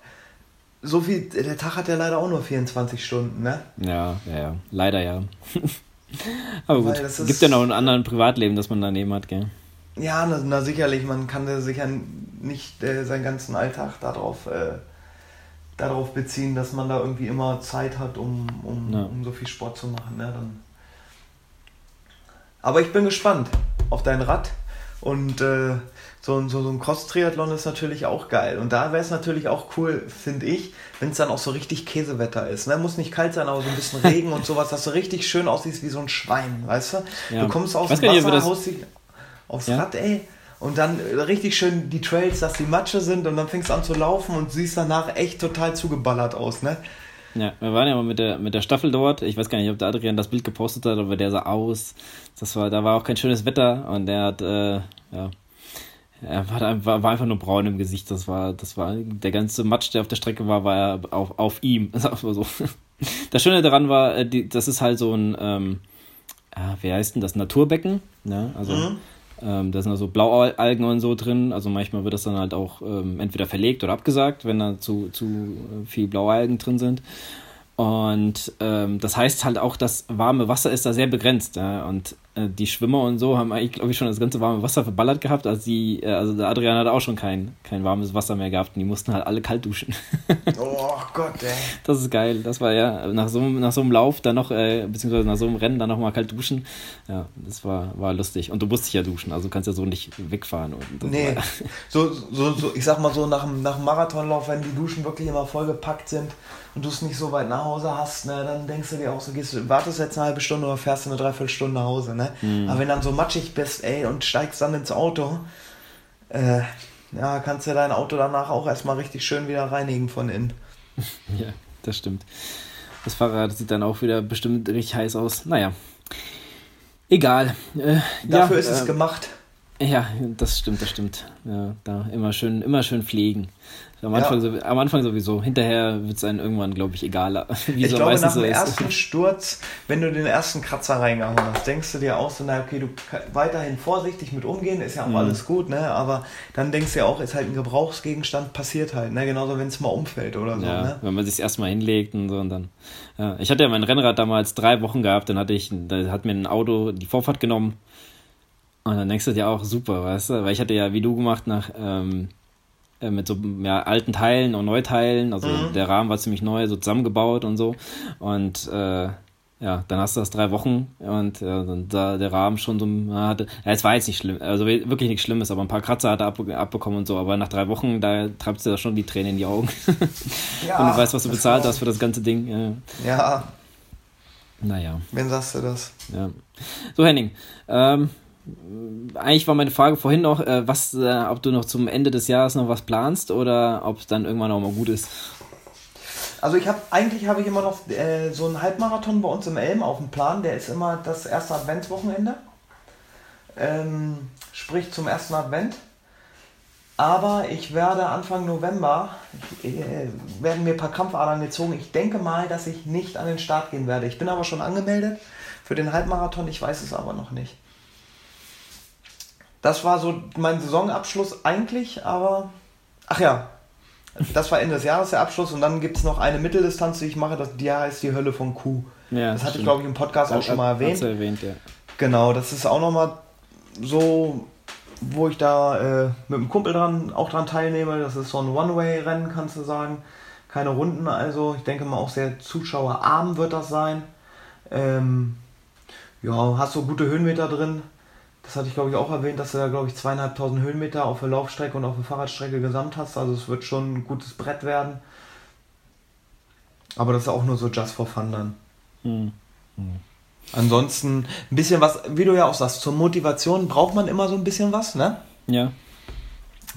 so viel, der Tag hat ja leider auch nur 24 Stunden, ne? Ja, ja, ja. Leider ja. aber gut, es gibt ja noch ein anderes Privatleben, das man daneben hat, gell? Ja, na, na sicherlich, man kann sicher nicht äh, seinen ganzen Alltag darauf, äh, darauf beziehen, dass man da irgendwie immer Zeit hat, um, um, ja. um so viel Sport zu machen. Ne? Dann Aber ich bin gespannt auf dein Rad und so, so, so ein Cross-Triathlon ist natürlich auch geil. Und da wäre es natürlich auch cool, finde ich, wenn es dann auch so richtig Käsewetter ist. Ne? Muss nicht kalt sein, aber so ein bisschen Regen und sowas, dass du richtig schön aussiehst wie so ein Schwein, weißt du? Ja. Du kommst aus dem Wasser, haust dich aufs ja? Rad, ey. Und dann richtig schön die Trails, dass die Matsche sind und dann fängst du an zu laufen und siehst danach echt total zugeballert aus, ne? Ja, wir waren ja mal mit der, mit der Staffel dort. Ich weiß gar nicht, ob der Adrian das Bild gepostet hat, aber der sah aus. Das war, da war auch kein schönes Wetter und der hat, äh, ja, er war, einfach nur braun im Gesicht. Das war, das war, der ganze Matsch, der auf der Strecke war, war auf, auf ihm. So. Das Schöne daran war, äh, das ist halt so ein, ähm, ja, wie heißt denn das, Naturbecken. Ne? Also, mhm. ähm, da sind also Blaualgen und so drin. Also manchmal wird das dann halt auch ähm, entweder verlegt oder abgesagt, wenn da zu, zu viel Blaualgen drin sind. Und ähm, das heißt halt auch, das warme Wasser ist da sehr begrenzt. Ja? Und die Schwimmer und so haben eigentlich, glaube ich, schon das ganze warme Wasser verballert gehabt. Also, die, äh, also der Adrian hatte auch schon kein, kein warmes Wasser mehr gehabt und die mussten halt alle kalt duschen. oh Gott, ey. Das ist geil. Das war ja nach so, nach so einem Lauf dann noch, äh, beziehungsweise nach so einem Rennen dann nochmal kalt duschen. Ja, das war, war lustig. Und du musst dich ja duschen, also du kannst ja so nicht wegfahren. Und nee, so, so, so, ich sag mal so, nach, nach dem Marathonlauf, wenn die Duschen wirklich immer vollgepackt sind und du es nicht so weit nach Hause hast, ne, dann denkst du dir auch so, gehst, wartest jetzt eine halbe Stunde oder fährst du eine Dreiviertelstunde nach Hause. Ne? Mhm. Aber wenn dann so matschig bist, ey, und steigst dann ins Auto, äh, ja, kannst du dein Auto danach auch erstmal richtig schön wieder reinigen von innen. ja, das stimmt. Das Fahrrad sieht dann auch wieder bestimmt richtig heiß aus. Naja. Egal. Äh, Dafür ja, ist es äh, gemacht. Ja, das stimmt, das stimmt. Ja, da immer schön, immer schön pflegen. Am Anfang, ja. so, am Anfang sowieso. Hinterher wird es einem irgendwann, glaube ich, egaler. Wie ich so glaube, nach dem so ersten Sturz, wenn du den ersten Kratzer reingehauen hast, denkst du dir auch so, na okay, du weiterhin vorsichtig mit umgehen, ist ja auch mhm. alles gut, ne? Aber dann denkst du ja auch, ist halt ein Gebrauchsgegenstand, passiert halt, ne? Genauso, wenn es mal umfällt oder so, ja, ne? Wenn man sich erstmal hinlegt und so und dann. Ja. Ich hatte ja mein Rennrad damals drei Wochen gehabt, dann hatte ich, da hat mir ein Auto die Vorfahrt genommen. Und dann denkst du dir auch super, weißt du? Weil ich hatte ja, wie du gemacht, nach. Ähm, äh, mit so ja, alten Teilen und Neuteilen. Also mhm. der Rahmen war ziemlich neu, so zusammengebaut und so. Und äh, ja, dann hast du das drei Wochen und ja, dann sah der Rahmen schon so hatte. Ja, es war jetzt nicht schlimm, also wirklich nichts Schlimmes, aber ein paar Kratzer hat er ab, abbekommen und so. Aber nach drei Wochen, da treibst du da schon die Tränen in die Augen. Ja, und du weißt, was du bezahlt hast für das ganze Ding. Ja. ja. Naja. Wen sagst du das? Ja. So, Henning, ähm, eigentlich war meine Frage vorhin noch, äh, was, äh, ob du noch zum Ende des Jahres noch was planst oder ob es dann irgendwann auch mal gut ist. Also ich habe eigentlich habe ich immer noch äh, so einen Halbmarathon bei uns im Elm auf dem Plan. Der ist immer das erste Adventswochenende. Ähm, sprich zum ersten Advent. Aber ich werde Anfang November, äh, werden mir ein paar Krampfadern gezogen. Ich denke mal, dass ich nicht an den Start gehen werde. Ich bin aber schon angemeldet für den Halbmarathon. Ich weiß es aber noch nicht. Das war so mein Saisonabschluss eigentlich, aber. Ach ja, das war Ende des Jahres der Abschluss und dann gibt es noch eine Mitteldistanz, die ich mache, das, die heißt die Hölle von Kuh. Ja, das hatte ich, glaube ich, im Podcast auch schon mal erwähnt. erwähnt ja. Genau, das ist auch nochmal so, wo ich da äh, mit einem Kumpel dran auch dran teilnehme. Das ist so ein One-Way-Rennen, kannst du sagen. Keine Runden, also ich denke mal auch sehr zuschauerarm wird das sein. Ähm, ja, hast so gute Höhenmeter drin das hatte ich glaube ich auch erwähnt, dass du da glaube ich zweieinhalbtausend Höhenmeter auf der Laufstrecke und auf der Fahrradstrecke gesamt hast. Also es wird schon ein gutes Brett werden. Aber das ist auch nur so just for fun dann. Hm. Hm. Ansonsten ein bisschen was, wie du ja auch sagst, zur Motivation braucht man immer so ein bisschen was, ne? Ja.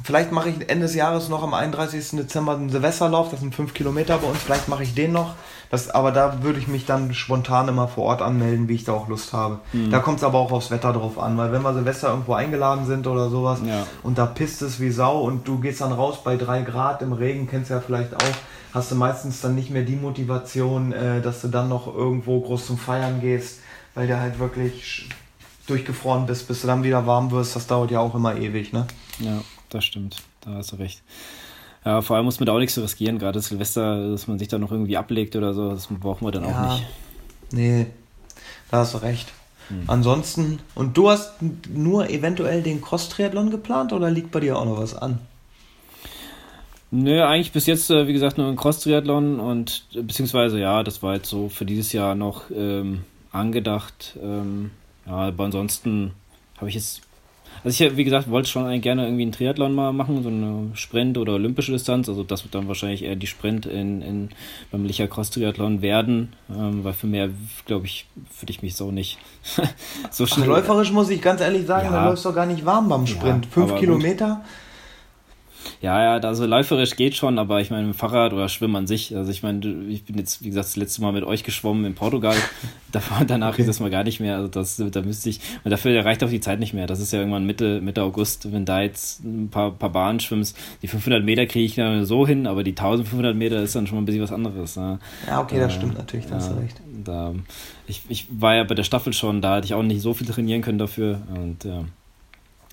Vielleicht mache ich Ende des Jahres noch am 31. Dezember einen Silvesterlauf, das sind 5 Kilometer bei uns, vielleicht mache ich den noch. Das, aber da würde ich mich dann spontan immer vor Ort anmelden, wie ich da auch Lust habe. Mhm. Da kommt es aber auch aufs Wetter drauf an, weil wenn wir Silvester irgendwo eingeladen sind oder sowas ja. und da pisst es wie Sau und du gehst dann raus bei 3 Grad im Regen, kennst du ja vielleicht auch, hast du meistens dann nicht mehr die Motivation, äh, dass du dann noch irgendwo groß zum Feiern gehst, weil du halt wirklich durchgefroren bist, bis du dann wieder warm wirst. Das dauert ja auch immer ewig, ne? Ja das stimmt. Da hast du recht. Ja, vor allem muss man da auch nichts so riskieren, gerade Silvester, dass man sich da noch irgendwie ablegt oder so, das brauchen wir dann ja, auch nicht. Nee, da hast du recht. Hm. Ansonsten, und du hast nur eventuell den Cross-Triathlon geplant oder liegt bei dir auch noch was an? Nö, eigentlich bis jetzt, äh, wie gesagt, nur ein Cross-Triathlon und beziehungsweise ja, das war jetzt so für dieses Jahr noch ähm, angedacht. Ähm, ja, aber ansonsten habe ich jetzt also ich, wie gesagt, wollte schon gerne irgendwie einen Triathlon mal machen, so eine Sprint oder olympische Distanz. Also das wird dann wahrscheinlich eher die Sprint in, in beim Licher Cross Triathlon werden, ähm, weil für mehr, glaube ich, würde ich mich so nicht so schnell. Ach, läuferisch muss ich ganz ehrlich sagen, ja. da läufst du gar nicht warm beim Sprint. Ja, Fünf Kilometer. Gut. Ja, ja, also läuferisch geht schon, aber ich meine, mit Fahrrad oder Schwimmen an sich, also ich meine, ich bin jetzt, wie gesagt, das letzte Mal mit euch geschwommen in Portugal, danach okay. das mal gar nicht mehr, also das, da müsste ich, und dafür reicht auch die Zeit nicht mehr, das ist ja irgendwann Mitte, Mitte August, wenn da jetzt ein paar, paar Bahnen schwimmst, die 500 Meter kriege ich dann so hin, aber die 1500 Meter ist dann schon mal ein bisschen was anderes. Ne? Ja, okay, das äh, stimmt natürlich, da hast du recht. Da, ich, ich war ja bei der Staffel schon, da hatte ich auch nicht so viel trainieren können dafür und ja.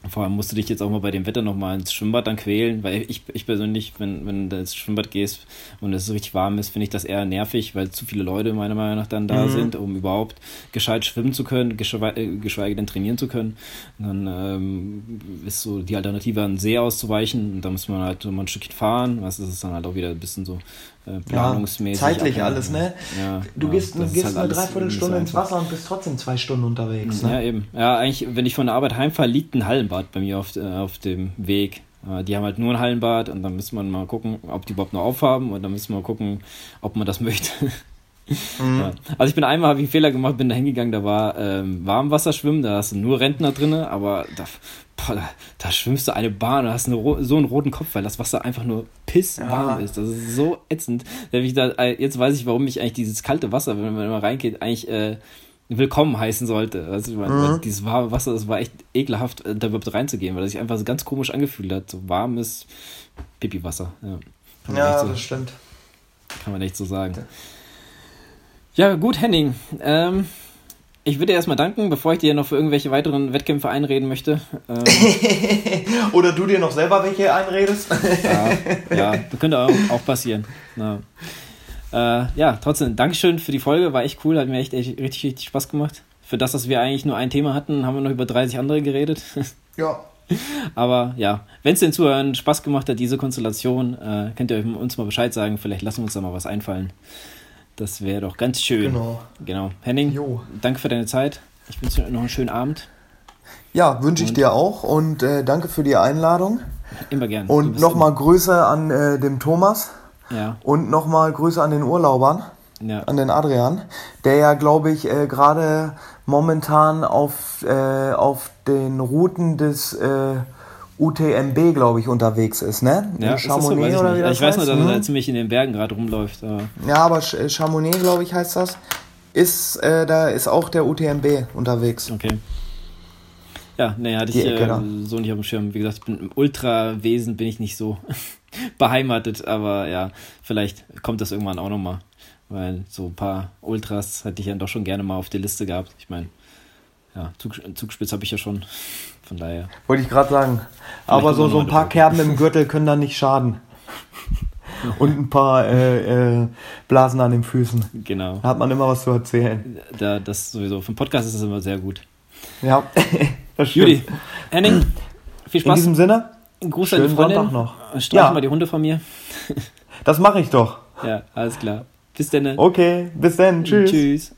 Vor allem musst du dich jetzt auch mal bei dem Wetter nochmal ins Schwimmbad dann quälen, weil ich, ich persönlich, wenn, wenn du ins Schwimmbad gehst und es richtig warm ist, finde ich das eher nervig, weil zu viele Leute meiner Meinung nach dann da mhm. sind, um überhaupt gescheit schwimmen zu können, geschweige, äh, geschweige denn trainieren zu können. Und dann ähm, ist so die Alternative an See auszuweichen und da muss man halt mal ein Stückchen fahren, was ist dann halt auch wieder ein bisschen so äh, planungsmäßig. Ja, zeitlich abhängen. alles, ne? Ja, du ja, gehst, gehst halt eine Dreiviertelstunde ins Wasser und bist trotzdem zwei Stunden unterwegs. Ne? Ja, eben. Ja, eigentlich, wenn ich von der Arbeit heimfahre, liegt ein Hallenbad bei mir auf, äh, auf dem Weg. Äh, die haben halt nur ein Hallenbad und dann müssen wir mal gucken, ob die überhaupt noch aufhaben und dann müssen wir gucken, ob man das möchte. Mhm. Ja. Also ich bin einmal, habe ich einen Fehler gemacht, bin da hingegangen, da war ähm, Warmwasserschwimmen, da hast du nur Rentner drin, aber da, boah, da, da, schwimmst du eine Bahn und hast eine, so einen roten Kopf, weil das Wasser einfach nur pisswarm ja. ist. Das ist so ätzend. Da, äh, jetzt weiß ich, warum ich eigentlich dieses kalte Wasser, wenn man immer reingeht, eigentlich äh, willkommen heißen sollte. Also meine, mhm. dieses warme Wasser, das war echt ekelhaft, äh, da überhaupt reinzugehen, weil das sich einfach so ganz komisch angefühlt hat. So warmes Pipi-Wasser. Ja, ja so, das stimmt. Kann man echt so sagen. Ja, gut, Henning. Ähm, ich würde dir erstmal danken, bevor ich dir noch für irgendwelche weiteren Wettkämpfe einreden möchte. Ähm, Oder du dir noch selber welche einredest. ja, ja, das könnte auch, auch passieren. Ja. Äh, ja, trotzdem, Dankeschön für die Folge, war echt cool, hat mir echt, echt richtig, richtig Spaß gemacht. Für das, dass wir eigentlich nur ein Thema hatten, haben wir noch über 30 andere geredet. Ja. Aber ja, wenn es den Zuhörern Spaß gemacht hat, diese Konstellation, äh, könnt ihr uns mal Bescheid sagen. Vielleicht lassen wir uns da mal was einfallen. Das wäre doch ganz schön. Genau. Genau. Henning, jo. danke für deine Zeit. Ich wünsche dir noch einen schönen Abend. Ja, wünsche ich dir auch und äh, danke für die Einladung. Immer gern. Und nochmal Grüße an äh, dem Thomas. Ja. Und nochmal Grüße an den Urlaubern. Ja. An den Adrian, der ja, glaube ich, äh, gerade momentan auf, äh, auf den Routen des äh, UTMB, glaube ich, unterwegs ist, ne? Ja, Chamonix so, oder wie das Ich weiß nur, dass hm? er ziemlich in den Bergen gerade rumläuft. Aber. Ja, aber äh, Chamonix, glaube ich, heißt das. Ist, äh, da ist auch der UTMB unterwegs. Okay. Ja, nee, hatte ich äh, so nicht auf dem Schirm. Wie gesagt, ich bin im Ultrawesen bin ich nicht so beheimatet, aber ja, vielleicht kommt das irgendwann auch nochmal. Weil so ein paar Ultras hätte ich ja doch schon gerne mal auf der Liste gehabt. Ich meine, ja, Zug, Zugspitz habe ich ja schon. Von daher. Wollte ich gerade sagen. Aber so, so ein paar Kerben im Gürtel können dann nicht schaden. Und ein paar äh, äh, Blasen an den Füßen. Genau. Da hat man immer was zu erzählen. Da, das sowieso. Für einen Podcast ist das immer sehr gut. Ja, das stimmt. Judy, Henning, viel Spaß. In diesem Sinne. Ein Gruß Schönen an die Freundin. Sonntag noch. Streich ja. mal die Hunde von mir. Das mache ich doch. Ja, alles klar. Bis dann. Okay, bis dann. Tschüss. Tschüss.